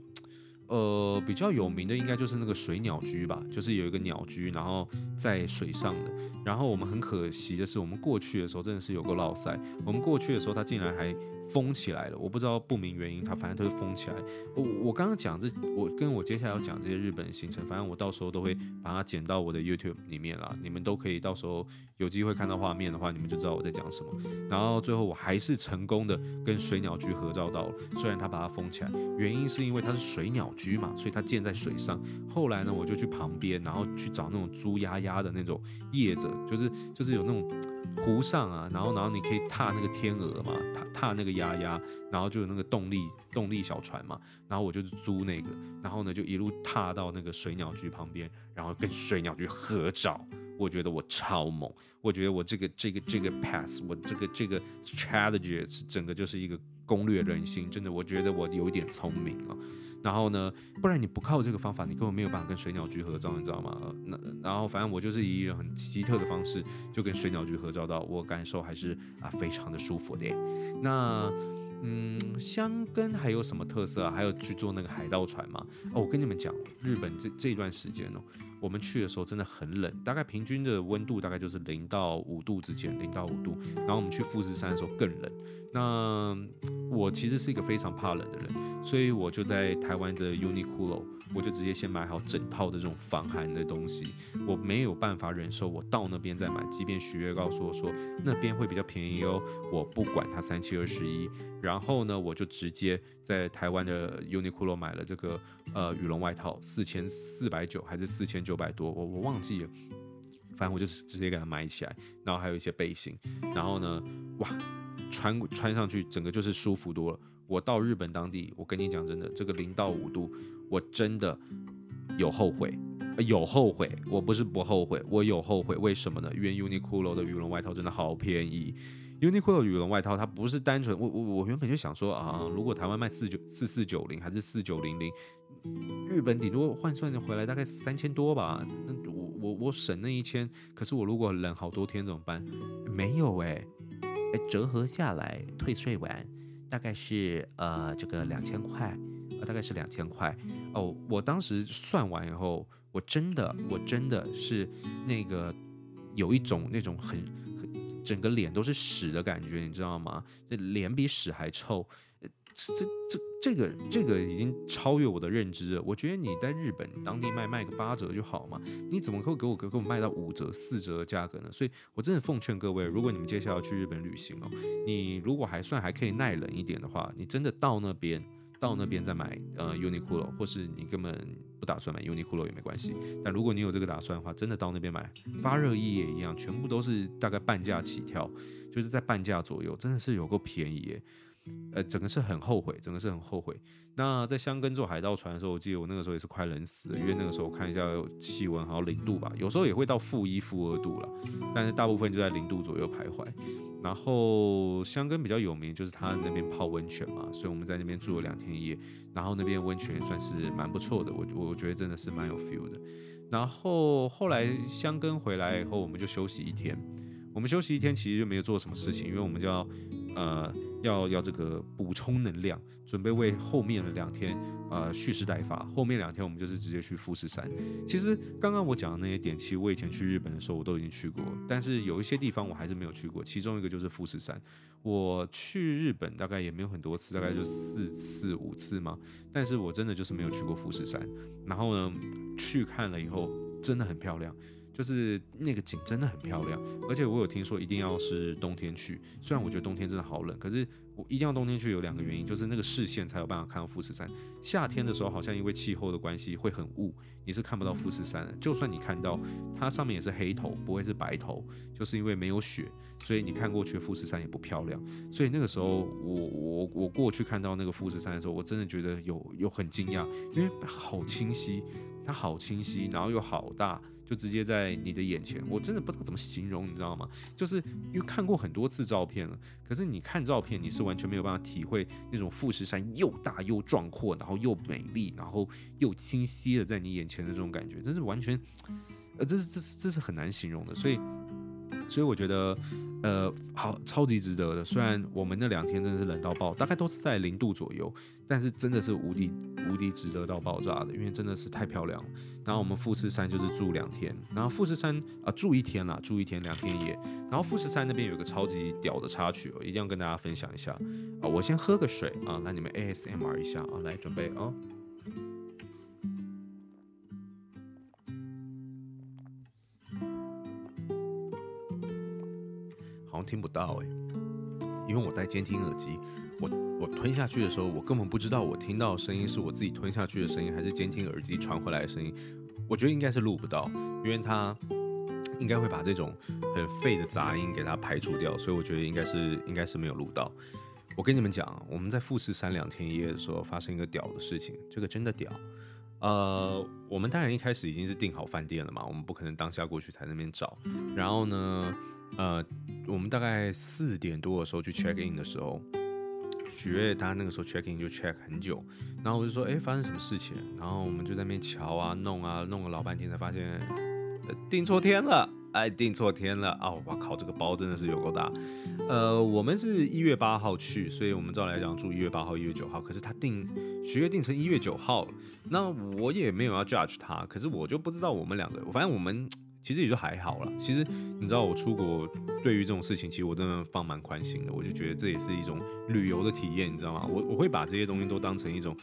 Speaker 1: 呃，比较有名的应该就是那个水鸟居吧，就是有一个鸟居，然后在水上的。然后我们很可惜的是，我们过去的时候真的是有个落塞。我们过去的时候，它竟然还封起来了，我不知道不明原因，它反正它就封起来。我我刚刚讲这，我跟我接下来要讲这些日本的行程，反正我到时候都会把它剪到我的 YouTube 里面啦，你们都可以到时候有机会看到画面的话，你们就知道我在讲什么。然后最后我还是成功的跟水鸟居合照到了，虽然它把它封起来，原因是因为它是水鸟居嘛，所以它建在水上。后来呢，我就去旁边，然后去找那种猪鸭鸭的那种叶子，就是就是有那种。湖上啊，然后然后你可以踏那个天鹅嘛，踏踏那个鸭鸭，然后就有那个动力动力小船嘛，然后我就租那个，然后呢就一路踏到那个水鸟居旁边，然后跟水鸟居合照，我觉得我超猛，我觉得我这个这个这个 pass，我这个这个 strategy 是整个就是一个攻略人心，真的，我觉得我有一点聪明啊。然后呢，不然你不靠这个方法，你根本没有办法跟水鸟居合照，你知道吗？那然后反正我就是以一种很奇特的方式就跟水鸟居合照到，我感受还是啊非常的舒服的。那嗯，箱根还有什么特色啊？还有去坐那个海盗船吗？哦，我跟你们讲，日本这这段时间哦，我们去的时候真的很冷，大概平均的温度大概就是零到五度之间，零到五度。然后我们去富士山的时候更冷。那我其实是一个非常怕冷的人。所以我就在台湾的 Uniqlo，我就直接先买好整套的这种防寒的东西。我没有办法忍受，我到那边再买。即便许悦告诉我说那边会比较便宜哦，我不管它三七二十一。然后呢，我就直接在台湾的 Uniqlo 买了这个呃羽绒外套，四千四百九还是四千九百多，我我忘记了。反正我就直接给它买起来，然后还有一些背心。然后呢，哇，穿穿上去整个就是舒服多了。我到日本当地，我跟你讲真的，这个零到五度，我真的有后悔，有后悔。我不是不后悔，我有后悔。为什么呢？因为 Uniqlo 的羽绒外套真的好便宜。Uniqlo 羽绒外套它不是单纯，我我我原本就想说啊，如果台湾卖四九四四九零还是四九零零，日本顶多换算回来大概三千多吧。那我我我省那一千，可是我如果冷好多天怎么办？没有哎、欸，哎折合下来退税完。大概是呃这个两千块，呃大概是两千块哦。我当时算完以后，我真的我真的是那个有一种那种很很整个脸都是屎的感觉，你知道吗？这脸比屎还臭。这这这个这个已经超越我的认知了。我觉得你在日本当地卖卖个八折就好嘛，你怎么会给我给我卖到五折四折的价格呢？所以我真的奉劝各位，如果你们接下来要去日本旅行哦，你如果还算还可以耐冷一点的话，你真的到那边到那边再买呃 Uniqlo，或是你根本不打算买 Uniqlo 也没关系。但如果你有这个打算的话，真的到那边买，发热衣也一样，全部都是大概半价起跳，就是在半价左右，真的是有够便宜耶。呃，整个是很后悔，整个是很后悔。那在箱根坐海盗船的时候，我记得我那个时候也是快冷死了，因为那个时候我看一下气温好像零度吧，有时候也会到负一、负二度了，但是大部分就在零度左右徘徊。然后箱根比较有名就是它那边泡温泉嘛，所以我们在那边住了两天一夜，然后那边温泉也算是蛮不错的，我我觉得真的是蛮有 feel 的。然后后来箱根回来以后，我们就休息一天。我们休息一天其实就没有做什么事情，因为我们就要呃。要要这个补充能量，准备为后面的两天呃蓄势待发。后面两天我们就是直接去富士山。其实刚刚我讲的那些点，其实我以前去日本的时候我都已经去过，但是有一些地方我还是没有去过。其中一个就是富士山。我去日本大概也没有很多次，大概就四次五次嘛。但是我真的就是没有去过富士山。然后呢，去看了以后真的很漂亮。就是那个景真的很漂亮，而且我有听说一定要是冬天去，虽然我觉得冬天真的好冷，可是我一定要冬天去，有两个原因，就是那个视线才有办法看到富士山。夏天的时候，好像因为气候的关系会很雾，你是看不到富士山的。就算你看到，它上面也是黑头，不会是白头，就是因为没有雪，所以你看过去富士山也不漂亮。所以那个时候，我我我过去看到那个富士山的时候，我真的觉得有有很惊讶，因为好清晰，它好清晰，然后又好大。就直接在你的眼前，我真的不知道怎么形容，你知道吗？就是因为看过很多次照片了，可是你看照片，你是完全没有办法体会那种富士山又大又壮阔，然后又美丽，然后又清晰的在你眼前的这种感觉，真是完全，呃，这是这是这是很难形容的，所以。所以我觉得，呃，好，超级值得的。虽然我们那两天真的是冷到爆，大概都是在零度左右，但是真的是无敌无敌值得到爆炸的，因为真的是太漂亮了。然后我们富士山就是住两天，然后富士山啊、住一天啦，住一天两天一夜。然后富士山那边有个超级屌的插曲，我一定要跟大家分享一下啊！我先喝个水啊，让你们 ASMR 一下啊，来准备听不到哎、欸，因为我戴监听耳机，我我吞下去的时候，我根本不知道我听到声音是我自己吞下去的声音，还是监听耳机传回来的声音。我觉得应该是录不到，因为它应该会把这种很废的杂音给它排除掉，所以我觉得应该是应该是没有录到。我跟你们讲，我们在富士山两天一夜的时候发生一个屌的事情，这个真的屌。呃，我们当然一开始已经是订好饭店了嘛，我们不可能当下过去才那边找。然后呢，呃，我们大概四点多的时候去 check in 的时候，许悦他那个时候 check in 就 check 很久，然后我就说，哎，发生什么事情？然后我们就在那边瞧啊弄啊弄了老半天，才发现订错天了。哎，订错天了啊！我靠，这个包真的是有够大。呃，我们是一月八号去，所以我们照来讲住一月八号、一月九号。可是他订许悦订成一月九号了，那我也没有要 judge 他。可是我就不知道我们两个，反正我们其实也就还好了。其实你知道，我出国对于这种事情，其实我真的放蛮宽心的。我就觉得这也是一种旅游的体验，你知道吗？我我会把这些东西都当成一种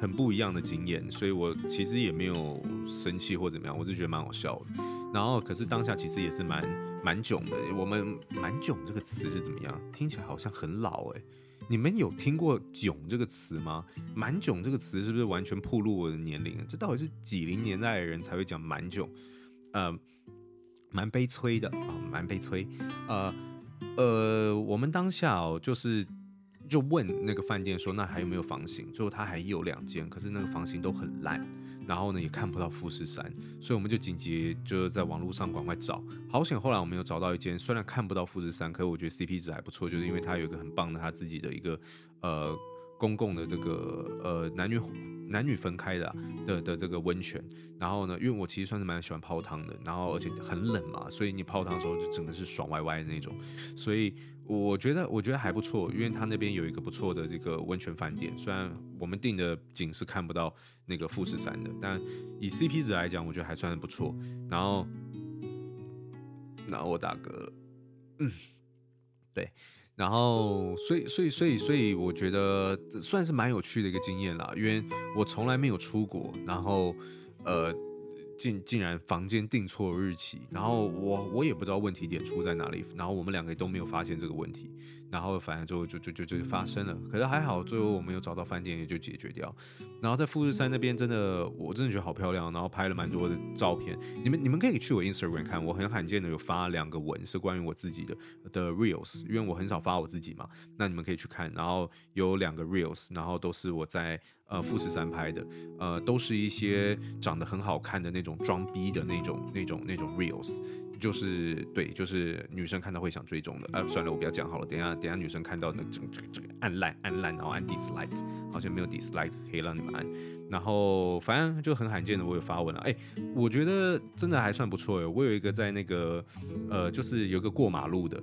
Speaker 1: 很不一样的经验，所以我其实也没有生气或怎么样，我就觉得蛮好笑的。然后，可是当下其实也是蛮蛮囧的。我们“蛮囧”这个词是怎么样？听起来好像很老哎。你们有听过“囧”这个词吗？“蛮囧”这个词是不是完全暴露我的年龄？这到底是几零年代的人才会讲“蛮囧”？呃，蛮悲催的啊，蛮悲催。呃呃，我们当下哦，就是就问那个饭店说，那还有没有房型？最后他还有两间，可是那个房型都很烂。然后呢，也看不到富士山，所以我们就紧急就在网络上赶快找。好险，后来我们有找到一间，虽然看不到富士山，可是我觉得 CP 值还不错，就是因为它有一个很棒的他自己的一个呃公共的这个呃男女男女分开的、的的这个温泉。然后呢，因为我其实算是蛮喜欢泡汤的，然后而且很冷嘛，所以你泡汤的时候就整个是爽歪歪的那种，所以。我觉得我觉得还不错，因为他那边有一个不错的这个温泉饭店。虽然我们订的景是看不到那个富士山的，但以 CP 值来讲，我觉得还算是不错。然后，然后我大哥，嗯，对，然后所以所以所以所以我觉得这算是蛮有趣的一个经验啦，因为我从来没有出国，然后呃。竟竟然房间订错日期，然后我我也不知道问题点出在哪里，然后我们两个都没有发现这个问题，然后反正就就就就就发生了。可是还好，最后我们有找到饭店，也就解决掉。然后在富士山那边，真的我真的觉得好漂亮，然后拍了蛮多的照片。你们你们可以去我 Instagram 看，我很罕见的有发两个文是关于我自己的的 Reels，因为我很少发我自己嘛。那你们可以去看，然后有两个 Reels，然后都是我在。呃，富士山拍的，呃，都是一些长得很好看的那种装逼的那种、那种、那种 reels，就是对，就是女生看到会想追踪的。呃，算了，我不要讲好了，等下等下女生看到那整整整个按烂按烂，然后按 dislike，好像没有 dislike 可以让你们按。然后反正就很罕见的，我有发文了。哎，我觉得真的还算不错哎。我有一个在那个呃，就是有个过马路的，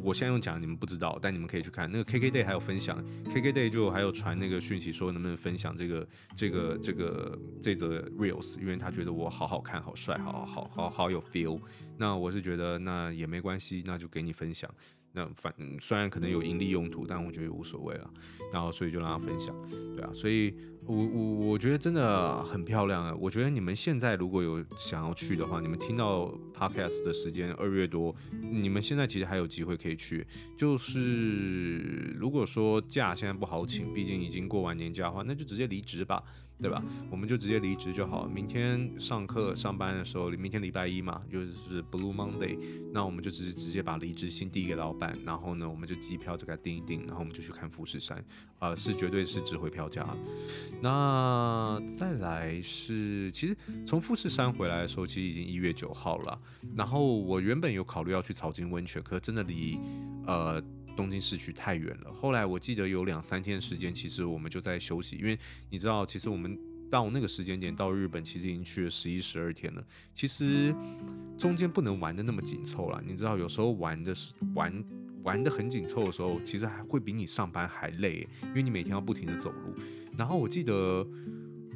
Speaker 1: 我现在用讲你们不知道，但你们可以去看那个 KKday 还有分享，KKday 就还有传那个讯息说能不能分享这个这个这个这则 reels，因为他觉得我好好看、好帅、好好好好有 feel。那我是觉得那也没关系，那就给你分享。那反虽然可能有盈利用途，但我觉得无所谓了。然后所以就让他分享，对啊，所以我我我觉得真的很漂亮啊！我觉得你们现在如果有想要去的话，你们听到 podcast 的时间二月多，你们现在其实还有机会可以去。就是如果说假现在不好请，毕竟已经过完年假的话，那就直接离职吧。对吧？我们就直接离职就好。明天上课上班的时候，明天礼拜一嘛，就是 Blue Monday，那我们就直接直接把离职信递给老板，然后呢，我们就机票就给他订一订，然后我们就去看富士山，呃，是绝对是值回票价。那再来是，其实从富士山回来的时候，其实已经一月九号了。然后我原本有考虑要去草津温泉，可是真的离呃。东京市区太远了。后来我记得有两三天时间，其实我们就在休息，因为你知道，其实我们到那个时间点到日本，其实已经去了十一、十二天了。其实中间不能玩的那么紧凑了。你知道，有时候玩的是玩玩得很紧凑的时候，其实还会比你上班还累，因为你每天要不停的走路。然后我记得，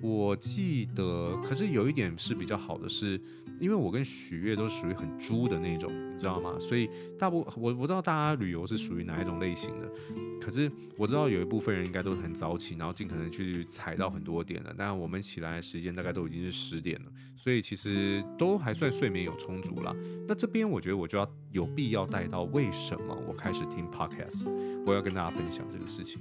Speaker 1: 我记得，可是有一点是比较好的是。因为我跟许悦都属于很猪的那种，你知道吗？所以大部我不知道大家旅游是属于哪一种类型的，可是我知道有一部分人应该都很早起，然后尽可能去踩到很多点了。但我们起来的时间大概都已经是十点了，所以其实都还算睡眠有充足啦。那这边我觉得我就要有必要带到为什么我开始听 podcast，我要跟大家分享这个事情。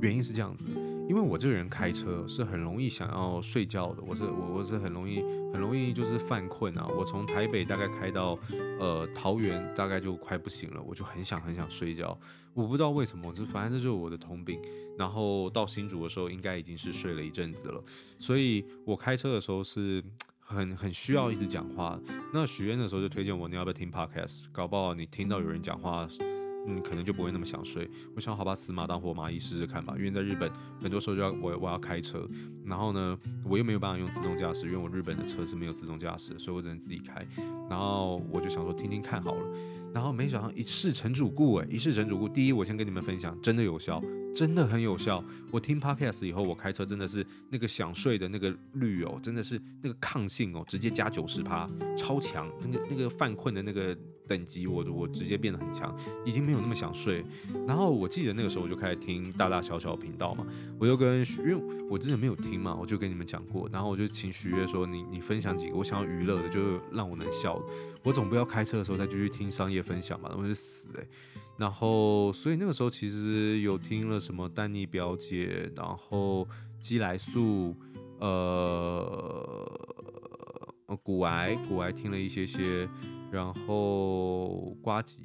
Speaker 1: 原因是这样子，因为我这个人开车是很容易想要睡觉的，我是我我是很容易很容易就是犯困啊。我从台北大概开到呃桃园，大概就快不行了，我就很想很想睡觉。我不知道为什么，就反正这就是我的通病。然后到新竹的时候，应该已经是睡了一阵子了，所以我开车的时候是很很需要一直讲话。那许愿的时候就推荐我，你要不要听 podcast？搞不好你听到有人讲话。嗯，可能就不会那么想睡。我想好把死马当活马医试试看吧。因为在日本，很多时候就要我我要开车，然后呢，我又没有办法用自动驾驶，因为我日本的车是没有自动驾驶，所以我只能自己开。然后我就想说听听看好了。然后没想到一试成主顾，诶，一试成主顾。第一，我先跟你们分享，真的有效，真的很有效。我听 podcast 以后，我开车真的是那个想睡的那个率哦，真的是那个抗性哦，直接加九十趴，超强。那个那个犯困的那个。等级我我直接变得很强，已经没有那么想睡。然后我记得那个时候我就开始听大大小小频道嘛，我就跟许，因为我之前没有听嘛，我就跟你们讲过。然后我就请许悦说，你你分享几个我想要娱乐的，就让我能笑。我总不要开车的时候再继续听商业分享嘛，那我就死哎、然后所以那个时候其实有听了什么丹妮表姐，然后基来素，呃，古癌古癌听了一些些。然后瓜吉，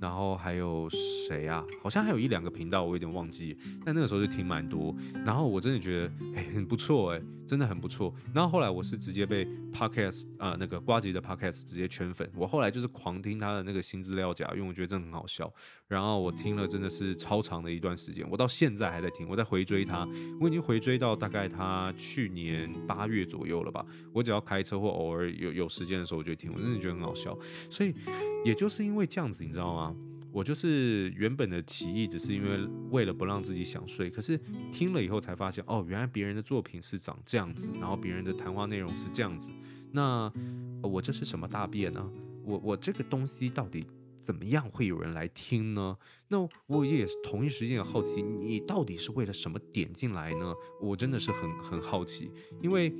Speaker 1: 然后还有谁啊？好像还有一两个频道，我有点忘记。但那个时候就听蛮多，然后我真的觉得哎很不错哎，真的很不错。然后后来我是直接被 podcast 啊、那个瓜吉的 podcast 直接圈粉，我后来就是狂听他的那个新资料夹，因为我觉得真的很好笑。然后我听了真的是超长的一段时间，我到现在还在听，我在回追他，我已经回追到大概他去年八月左右了吧。我只要开车或偶尔有有时间的时候，我就听，我真的觉得很好笑。所以也就是因为这样子，你知道吗？我就是原本的起意只是因为为了不让自己想睡，可是听了以后才发现，哦，原来别人的作品是长这样子，然后别人的谈话内容是这样子。那我这是什么大便呢？我我这个东西到底？怎么样会有人来听呢？那我也是同一时间也好奇，你到底是为了什么点进来呢？我真的是很很好奇，因为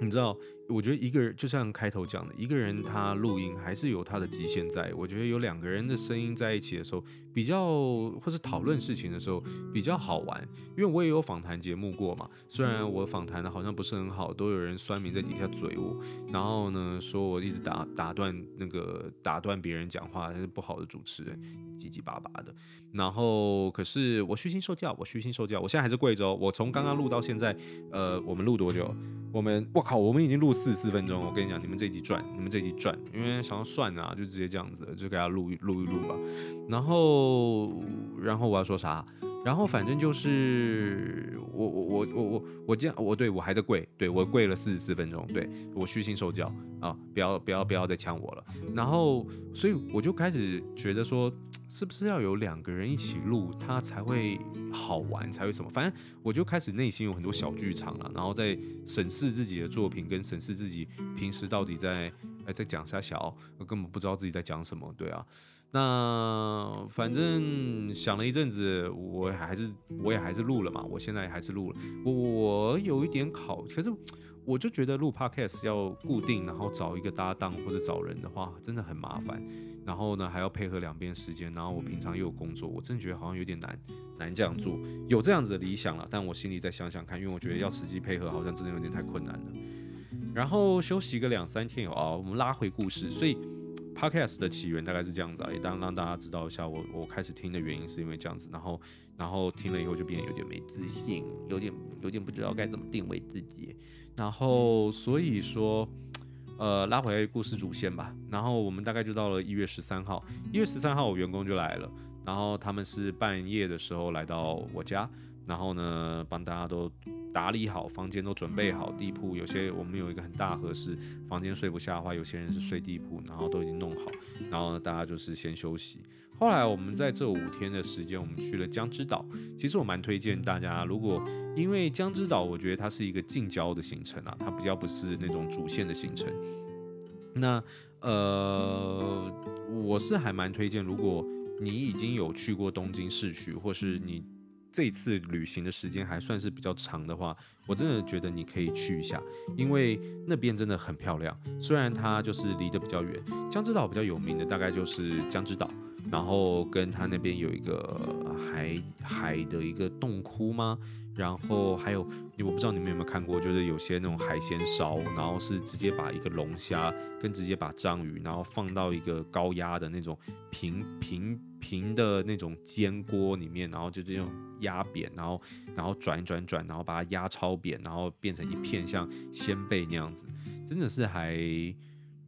Speaker 1: 你知道。我觉得一个人就像开头讲的，一个人他录音还是有他的极限在。我觉得有两个人的声音在一起的时候，比较或是讨论事情的时候比较好玩。因为我也有访谈节目过嘛，虽然我访谈的好像不是很好，都有人酸民在底下嘴我，然后呢说我一直打打断那个打断别人讲话，是不好的主持人，叽叽巴巴的。然后可是我虚心受教，我虚心受教，我现在还是贵州。我从刚刚录到现在，呃，我们录多久？我们我靠，我们已经录。四四分钟，我跟你讲，你们这一集赚，你们这一集赚，因为想要算啊，就直接这样子，就给他录一录一录吧。然后，然后我要说啥？然后反正就是我我我我我我这样，我对我还在跪，对我跪了四十四分钟，对我虚心受教啊，不要不要不要再呛我了。然后，所以我就开始觉得说，是不是要有两个人一起录，它才会好玩，才会什么？反正我就开始内心有很多小剧场了，然后在审视自己的作品，跟审视自己平时到底在。哎，在讲啥小，我根本不知道自己在讲什么，对啊。那反正想了一阵子，我还是我也还是录了嘛。我现在还是录了。我我有一点考，可是我就觉得录 podcast 要固定，然后找一个搭档或者找人的话，真的很麻烦。然后呢，还要配合两边时间，然后我平常又有工作，我真的觉得好像有点难难这样做。有这样子的理想了，但我心里再想想看，因为我觉得要实际配合，好像真的有点太困难了。然后休息个两三天以后，我们拉回故事，所以。Podcast 的起源大概是这样子啊，也当让大家知道一下我我开始听的原因是因为这样子，然后然后听了以后就变得有点没自信，有点有点不知道该怎么定位自己，然后所以说，呃，拉回故事主线吧，然后我们大概就到了一月十三号，一月十三号我员工就来了，然后他们是半夜的时候来到我家，然后呢帮大家都。打理好房间都准备好地铺，有些我们有一个很大合适，房间睡不下的话，有些人是睡地铺，然后都已经弄好，然后呢大家就是先休息。后来我们在这五天的时间，我们去了江之岛。其实我蛮推荐大家，如果因为江之岛，我觉得它是一个近郊的行程啊，它比较不是那种主线的行程。那呃，我是还蛮推荐，如果你已经有去过东京市区，或是你。这次旅行的时间还算是比较长的话，我真的觉得你可以去一下，因为那边真的很漂亮。虽然它就是离得比较远，江之岛比较有名的大概就是江之岛，然后跟它那边有一个海海的一个洞窟吗？然后还有，我不知道你们有没有看过，就是有些那种海鲜烧，然后是直接把一个龙虾跟直接把章鱼，然后放到一个高压的那种平平平的那种煎锅里面，然后就这种压扁，然后然后转转转，然后把它压超扁，然后变成一片像鲜贝那样子，真的是还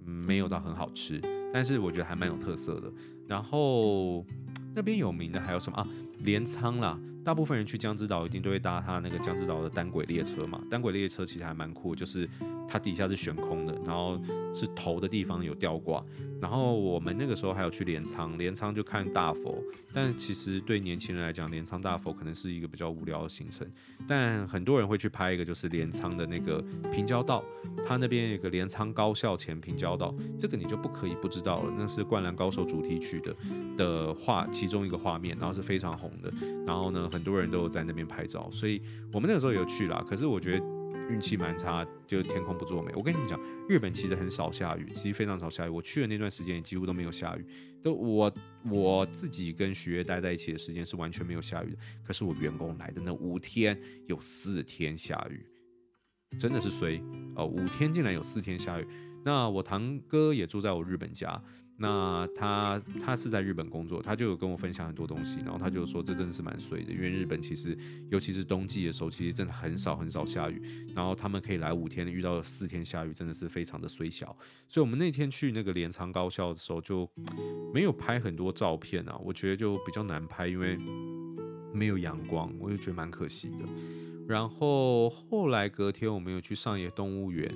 Speaker 1: 没有到很好吃，但是我觉得还蛮有特色的。然后那边有名的还有什么啊？镰仓啦。大部分人去江之岛一定都会搭他那个江之岛的单轨列车嘛，单轨列车其实还蛮酷，就是它底下是悬空的，然后是头的地方有吊挂。然后我们那个时候还有去镰仓，镰仓就看大佛，但其实对年轻人来讲，镰仓大佛可能是一个比较无聊的行程。但很多人会去拍一个，就是镰仓的那个平交道，它那边有个镰仓高校前平交道，这个你就不可以不知道了，那是《灌篮高手》主题曲的的画其中一个画面，然后是非常红的。然后呢，很多人都有在那边拍照，所以我们那个时候有去啦。可是我觉得运气蛮差，就天空不作美。我跟你们讲，日本其实很少下雨，其实非常少下雨。我去的那段时间几乎都没有下雨。都我我自己跟许悦待在一起的时间是完全没有下雨的。可是我员工来的那五天有四天下雨，真的是衰哦！五天竟然有四天下雨。那我堂哥也住在我日本家。那他他是在日本工作，他就有跟我分享很多东西，然后他就说这真的是蛮衰的，因为日本其实尤其是冬季的时候，其实真的很少很少下雨，然后他们可以来五天，遇到四天下雨，真的是非常的衰小。所以我们那天去那个镰仓高校的时候，就没有拍很多照片啊，我觉得就比较难拍，因为没有阳光，我就觉得蛮可惜的。然后后来隔天我们有去上野动物园，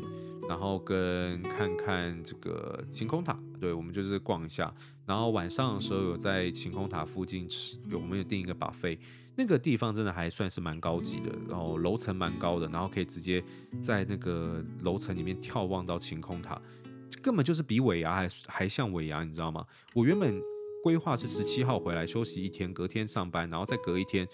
Speaker 1: 然后跟看看这个晴空塔，对，我们就是逛一下。然后晚上的时候有在晴空塔附近吃，有我们有订一个 buffet，那个地方真的还算是蛮高级的，然后楼层蛮高的，然后可以直接在那个楼层里面眺望到晴空塔，根本就是比尾牙还还像尾牙，你知道吗？我原本。规划是十七号回来休息一天，隔天上班，然后再隔一天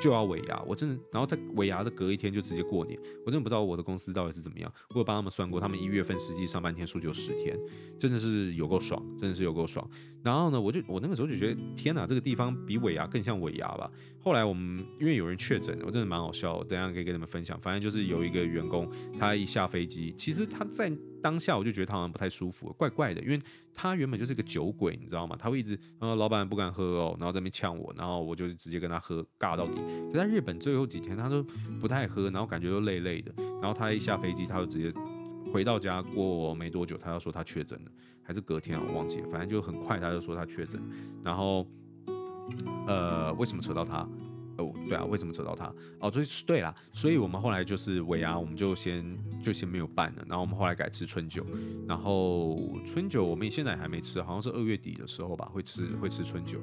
Speaker 1: 就要尾牙。我真的，然后在尾牙的隔一天就直接过年。我真的不知道我的公司到底是怎么样。我有帮他们算过，他们一月份实际上班天数就十天，真的是有够爽，真的是有够爽。然后呢，我就我那个时候就觉得，天哪，这个地方比尾牙更像尾牙吧。后来我们因为有人确诊，我真的蛮好笑，等下可以跟你们分享。反正就是有一个员工，他一下飞机，其实他在。当下我就觉得他好像不太舒服，怪怪的，因为他原本就是个酒鬼，你知道吗？他会一直，呃，老板不敢喝哦，然后在那边呛我，然后我就直接跟他喝，尬到底。可在日本最后几天他都不太喝，然后感觉都累累的，然后他一下飞机他就直接回到家，过没多久他要说他确诊了，还是隔天我忘记了，反正就很快他就说他确诊，然后，呃，为什么扯到他？哦，对啊，为什么扯到他？哦，所以对啦，所以我们后来就是尾牙，我们就先就先没有办了。然后我们后来改吃春酒，然后春酒我们现在还没吃，好像是二月底的时候吧，会吃会吃春酒。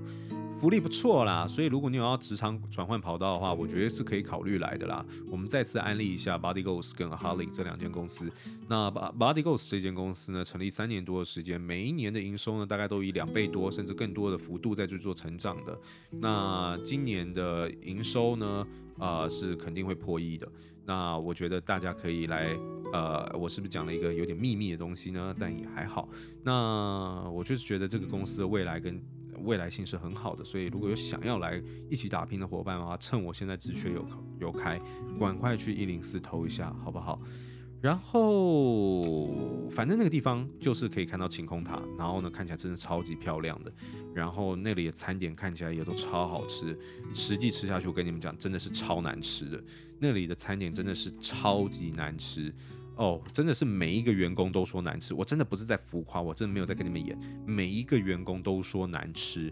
Speaker 1: 福利不错啦，所以如果你有要职场转换跑道的话，我觉得是可以考虑来的啦。我们再次安利一下 Body Goals 跟 Aholic 这两间公司。那 Body Goals 这间公司呢，成立三年多的时间，每一年的营收呢，大概都以两倍多甚至更多的幅度在去做成长的。那今年的营收呢，呃，是肯定会破亿的。那我觉得大家可以来，呃，我是不是讲了一个有点秘密的东西呢？但也还好。那我就是觉得这个公司的未来跟未来性是很好的，所以如果有想要来一起打拼的伙伴的话，趁我现在职缺有有开，赶快去一零四投一下，好不好？然后反正那个地方就是可以看到晴空塔，然后呢，看起来真的超级漂亮的，然后那里的餐点看起来也都超好吃，实际吃下去我跟你们讲真的是超难吃的，那里的餐点真的是超级难吃。哦，真的是每一个员工都说难吃，我真的不是在浮夸，我真的没有在跟你们演，每一个员工都说难吃。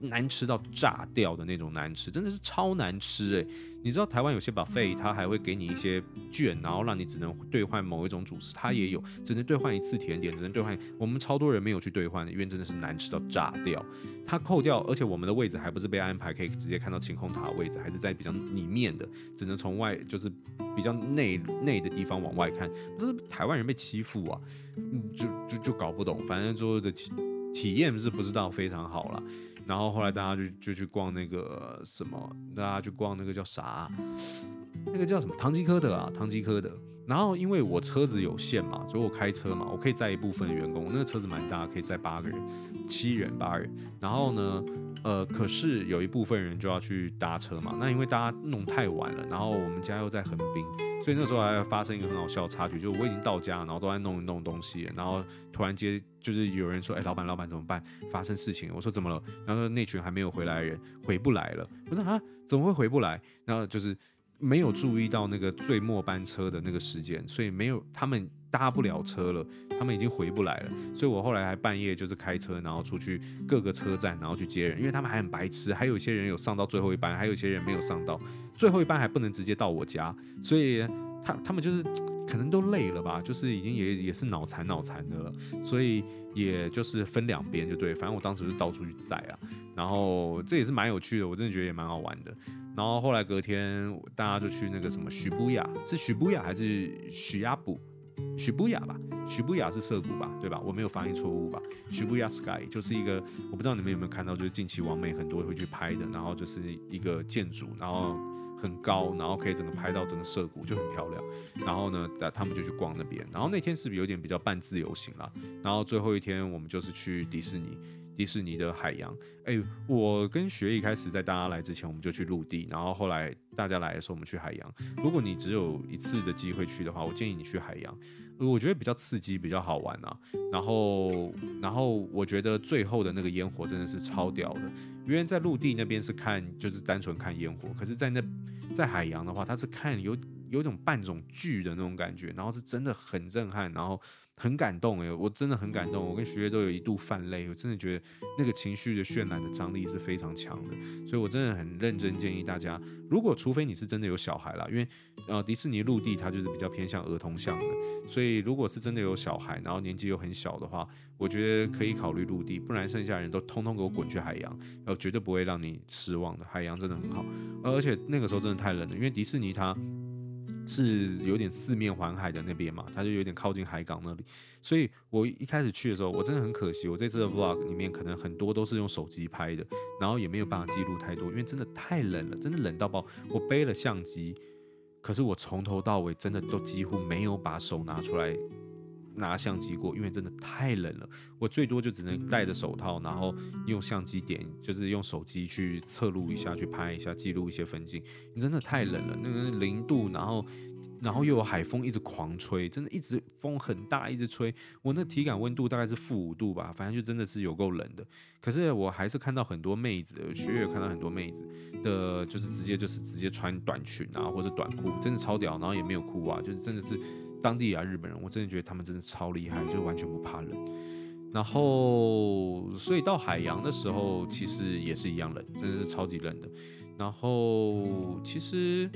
Speaker 1: 难吃到炸掉的那种难吃，真的是超难吃诶、欸，你知道台湾有些 buffet，他还会给你一些券，然后让你只能兑换某一种主食，它也有只能兑换一次甜点，只能兑换。我们超多人没有去兑换，因为真的是难吃到炸掉。它扣掉，而且我们的位置还不是被安排可以直接看到晴空塔的位置，还是在比较里面的，只能从外就是比较内内的地方往外看。不是台湾人被欺负啊？嗯就就就搞不懂，反正最后的体体验是不知道非常好了。然后后来大家就就去逛那个什么，大家去逛那个叫啥，那个叫什么唐吉诃德啊，唐吉诃德。然后因为我车子有限嘛，所以我开车嘛，我可以载一部分员工，那个车子蛮大，可以载八个人、七人、八人。然后呢，呃，可是有一部分人就要去搭车嘛，那因为大家弄太晚了，然后我们家又在横滨。所以那时候还发生一个很好笑的插曲，就我已经到家，然后都在弄一弄东西，然后突然间就是有人说：“哎，老板，老板怎么办？发生事情。”我说：“怎么了？”然后说那群还没有回来的人回不来了。我说：“啊，怎么会回不来？”然后就是没有注意到那个最末班车的那个时间，所以没有他们搭不了车了，他们已经回不来了。所以我后来还半夜就是开车，然后出去各个车站，然后去接人，因为他们还很白痴，还有一些人有上到最后一班，还有一些人没有上到。最后一班还不能直接到我家，所以他他们就是可能都累了吧，就是已经也也是脑残脑残的了，所以也就是分两边就对，反正我当时就到处去载啊，然后这也是蛮有趣的，我真的觉得也蛮好玩的。然后后来隔天大家就去那个什么许布亚，是许布亚还是许亚布？许布亚吧，许布亚是涩谷吧，对吧？我没有发音错误吧？许布亚 Sky 就是一个，我不知道你们有没有看到，就是近期网美很多会去拍的，然后就是一个建筑，然后。很高，然后可以整个拍到整个涩谷，就很漂亮。然后呢，他们就去逛那边。然后那天是不是有点比较半自由行啦？然后最后一天我们就是去迪士尼，迪士尼的海洋。哎，我跟学一开始在大家来之前，我们就去陆地。然后后来大家来的时候，我们去海洋。如果你只有一次的机会去的话，我建议你去海洋。我觉得比较刺激，比较好玩啊。然后，然后我觉得最后的那个烟火真的是超屌的。因为在陆地那边是看，就是单纯看烟火，可是在那在海洋的话，它是看有有种半种剧的那种感觉，然后是真的很震撼，然后。很感动诶，我真的很感动，我跟徐悦都有一度泛泪，我真的觉得那个情绪的渲染的张力是非常强的，所以我真的很认真建议大家，如果除非你是真的有小孩啦，因为呃迪士尼陆地它就是比较偏向儿童向的，所以如果是真的有小孩，然后年纪又很小的话，我觉得可以考虑陆地，不然剩下人都通通给我滚去海洋，然后绝对不会让你失望的，海洋真的很好，而且那个时候真的太冷了，因为迪士尼它。是有点四面环海的那边嘛，它就有点靠近海港那里，所以我一开始去的时候，我真的很可惜，我这次的 vlog 里面可能很多都是用手机拍的，然后也没有办法记录太多，因为真的太冷了，真的冷到爆。我背了相机，可是我从头到尾真的都几乎没有把手拿出来。拿相机过，因为真的太冷了，我最多就只能戴着手套，然后用相机点，就是用手机去测录一下，去拍一下，记录一些风景。你真的太冷了，那个零度，然后，然后又有海风一直狂吹，真的一直风很大，一直吹。我那体感温度大概是负五度吧，反正就真的是有够冷的。可是我还是看到很多妹子，学月看到很多妹子的，就是直接就是直接穿短裙啊，或者短裤，真的超屌，然后也没有裤袜，就是真的是。当地啊，日本人，我真的觉得他们真的超厉害，就完全不怕冷。然后，所以到海洋的时候，其实也是一样冷，真的是超级冷的。然后，其实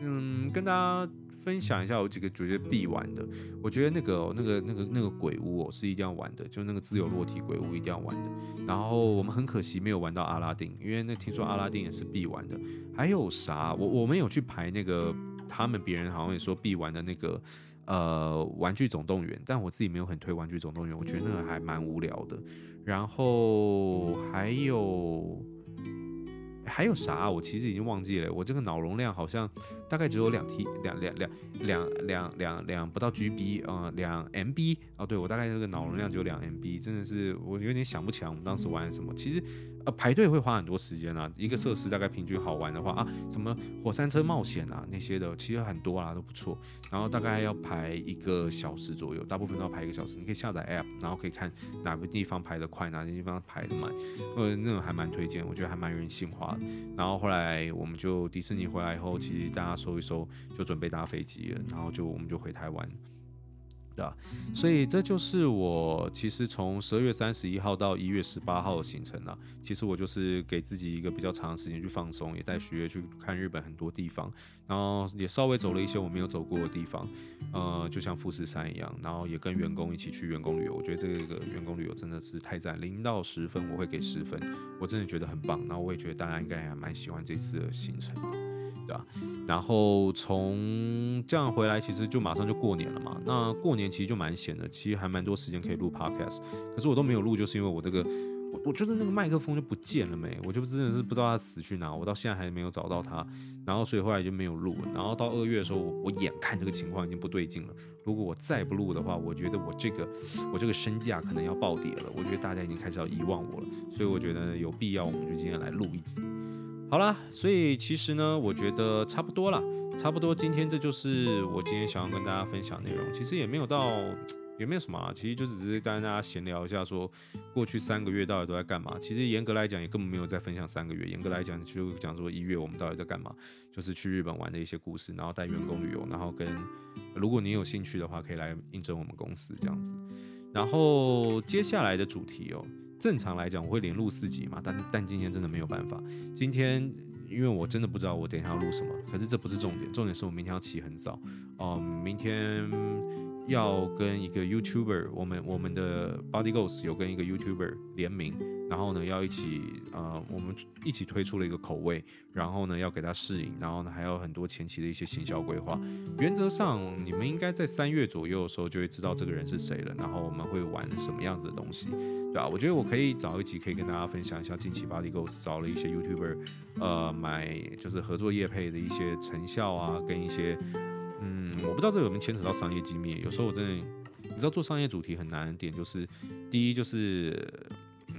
Speaker 1: 嗯，跟大家分享一下有几个觉得必玩的。我觉得那个、那个、那个、那个鬼屋哦，是一定要玩的，就那个自由落体鬼屋一定要玩的。然后我们很可惜没有玩到阿拉丁，因为那听说阿拉丁也是必玩的。还有啥？我我们有去排那个，他们别人好像也说必玩的那个，呃，玩具总动员，但我自己没有很推玩具总动员，我觉得那个还蛮无聊的。然后还有。还有啥？我其实已经忘记了。我这个脑容量好像大概只有两 T，两两两两两两两不到 GB，呃，两 MB。哦，对，我大概这个脑容量只有两 MB，真的是我有点想不起来我们当时玩什么。其实。呃，排队会花很多时间啊。一个设施大概平均好玩的话啊，什么火山车冒险啊那些的，其实很多啦，都不错。然后大概要排一个小时左右，大部分都要排一个小时。你可以下载 App，然后可以看哪个地方排得快，哪些地方排得慢。呃，那种还蛮推荐，我觉得还蛮人性化的。然后后来我们就迪士尼回来以后，其实大家收一收，就准备搭飞机了。然后就我们就回台湾。对啊，所以这就是我其实从十二月三十一号到一月十八号的行程啊。其实我就是给自己一个比较长的时间去放松，也带许悦去看日本很多地方，然后也稍微走了一些我没有走过的地方，呃，就像富士山一样，然后也跟员工一起去员工旅游。我觉得这个员工旅游真的是太赞，零到十分我会给十分，我真的觉得很棒。然后我也觉得大家应该还蛮喜欢这次的行程。对吧？然后从这样回来，其实就马上就过年了嘛。那过年其实就蛮闲的，其实还蛮多时间可以录 podcast。可是我都没有录，就是因为我这个，我我觉得那个麦克风就不见了没，我就真的是不知道它死去哪，我到现在还没有找到它。然后所以后来就没有录。然后到二月的时候，我眼看这个情况已经不对劲了。如果我再不录的话，我觉得我这个我这个身价可能要暴跌了。我觉得大家已经开始要遗忘我了。所以我觉得有必要，我们就今天来录一集。好啦，所以其实呢，我觉得差不多了，差不多今天这就是我今天想要跟大家分享内容。其实也没有到，也没有什么啊，其实就只是跟大家闲聊一下，说过去三个月到底都在干嘛。其实严格来讲，也根本没有在分享三个月。严格来讲，就讲说一月我们到底在干嘛，就是去日本玩的一些故事，然后带员工旅游，然后跟如果你有兴趣的话，可以来应征我们公司这样子。然后接下来的主题哦。正常来讲，我会连录四集嘛，但但今天真的没有办法。今天因为我真的不知道我等一下要录什么，可是这不是重点，重点是我明天要起很早。嗯，明天要跟一个 YouTuber，我们我们的 Body Ghost 有跟一个 YouTuber 联名。然后呢，要一起呃，我们一起推出了一个口味，然后呢，要给他试饮，然后呢，还有很多前期的一些行销规划。原则上，你们应该在三月左右的时候就会知道这个人是谁了，然后我们会玩什么样子的东西，对吧？我觉得我可以找一集可以跟大家分享一下近期 Body Ghost 找了一些 YouTuber，呃，买就是合作业配的一些成效啊，跟一些我不知道这有没有牵扯到商业机密。有时候我真的，你知道做商业主题很难的点就是，第一就是。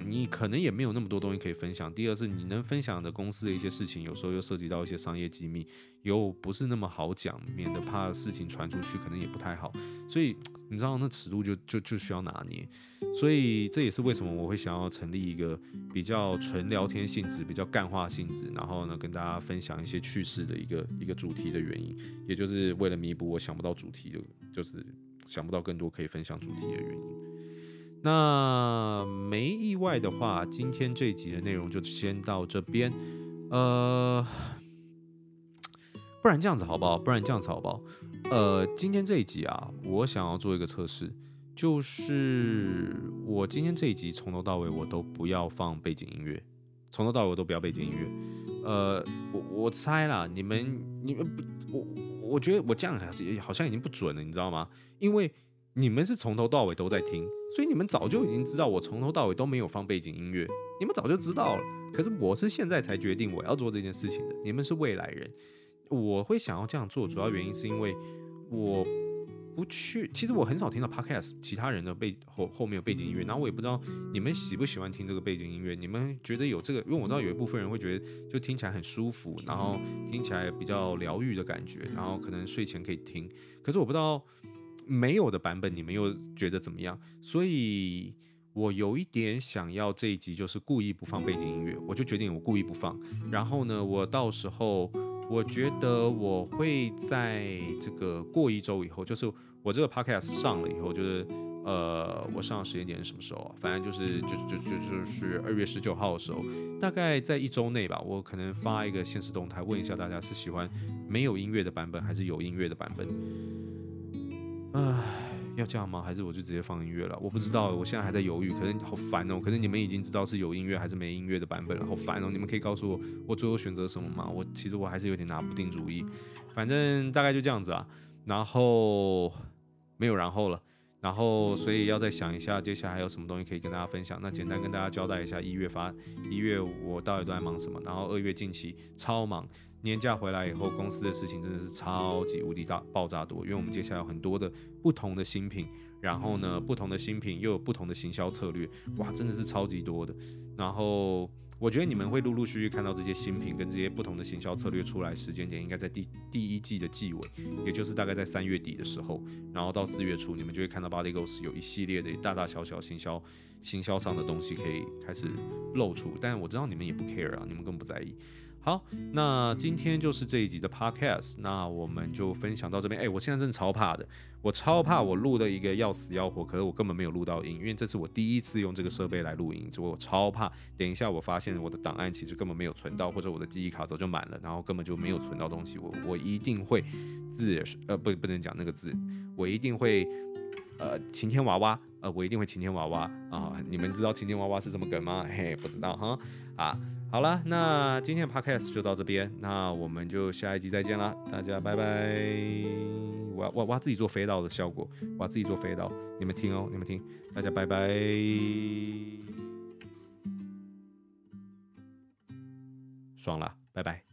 Speaker 1: 你可能也没有那么多东西可以分享。第二是，你能分享的公司的一些事情，有时候又涉及到一些商业机密，又不是那么好讲，免得怕事情传出去，可能也不太好。所以你知道，那尺度就就就需要拿捏。所以这也是为什么我会想要成立一个比较纯聊天性质、比较干话性质，然后呢，跟大家分享一些趣事的一个一个主题的原因，也就是为了弥补我想不到主题的，就是想不到更多可以分享主题的原因。那没意外的话，今天这一集的内容就先到这边。呃，不然这样子好不好？不然这样子好不好？呃，今天这一集啊，我想要做一个测试，就是我今天这一集从头到尾我都不要放背景音乐，从头到尾我都不要背景音乐。呃，我我猜啦，你们你们不，我我觉得我这样好像已经不准了，你知道吗？因为。你们是从头到尾都在听，所以你们早就已经知道我从头到尾都没有放背景音乐，你们早就知道了。可是我是现在才决定我要做这件事情的，你们是未来人。我会想要这样做，主要原因是因为我不去，其实我很少听到 podcast 其他人的背后后面有背景音乐，然后我也不知道你们喜不喜欢听这个背景音乐，你们觉得有这个，因为我知道有一部分人会觉得就听起来很舒服，然后听起来比较疗愈的感觉，然后可能睡前可以听，可是我不知道。没有的版本，你们又觉得怎么样？所以我有一点想要这一集就是故意不放背景音乐，我就决定我故意不放。然后呢，我到时候我觉得我会在这个过一周以后，就是我这个 podcast 上了以后，就是呃，我上时间点是什么时候啊？反正就是就就就就是二月十九号的时候，大概在一周内吧，我可能发一个限时动态，问一下大家是喜欢没有音乐的版本还是有音乐的版本。唉，要这样吗？还是我就直接放音乐了？我不知道，我现在还在犹豫。可能好烦哦，可能你们已经知道是有音乐还是没音乐的版本了，好烦哦。你们可以告诉我，我最后选择什么吗？我其实我还是有点拿不定主意。反正大概就这样子啊，然后没有然后了。然后，所以要再想一下，接下来还有什么东西可以跟大家分享。那简单跟大家交代一下，一月发一月我到底都在忙什么。然后二月近期超忙，年假回来以后，公司的事情真的是超级无敌大爆炸多。因为我们接下来有很多的不同的新品，然后呢，不同的新品又有不同的行销策略，哇，真的是超级多的。然后。我觉得你们会陆陆续续看到这些新品跟这些不同的行销策略出来，时间点应该在第第一季的季尾，也就是大概在三月底的时候，然后到四月初，你们就会看到 Body Ghost 有一系列的大大小小行销行销上的东西可以开始露出。但我知道你们也不 care 啊，你们根本不在意。好，那今天就是这一集的 podcast，那我们就分享到这边。哎、我现在真的超怕的，我超怕我录的一个要死要活，可是我根本没有录到音，因为这是我第一次用这个设备来录音，所以我超怕。等一下我发现我的档案其实根本没有存到，或者我的记忆卡早就满了，然后根本就没有存到东西，我我一定会字呃不不能讲那个字，我一定会呃晴天娃娃呃我一定会晴天娃娃啊、你们知道晴天娃娃是什么梗吗？嘿，不知道哈啊。好了，那今天的 podcast 就到这边，那我们就下一集再见啦，大家拜拜。我要我我要自己做飞到的效果，我要自己做飞到，你们听哦，你们听，大家拜拜，爽了，拜拜。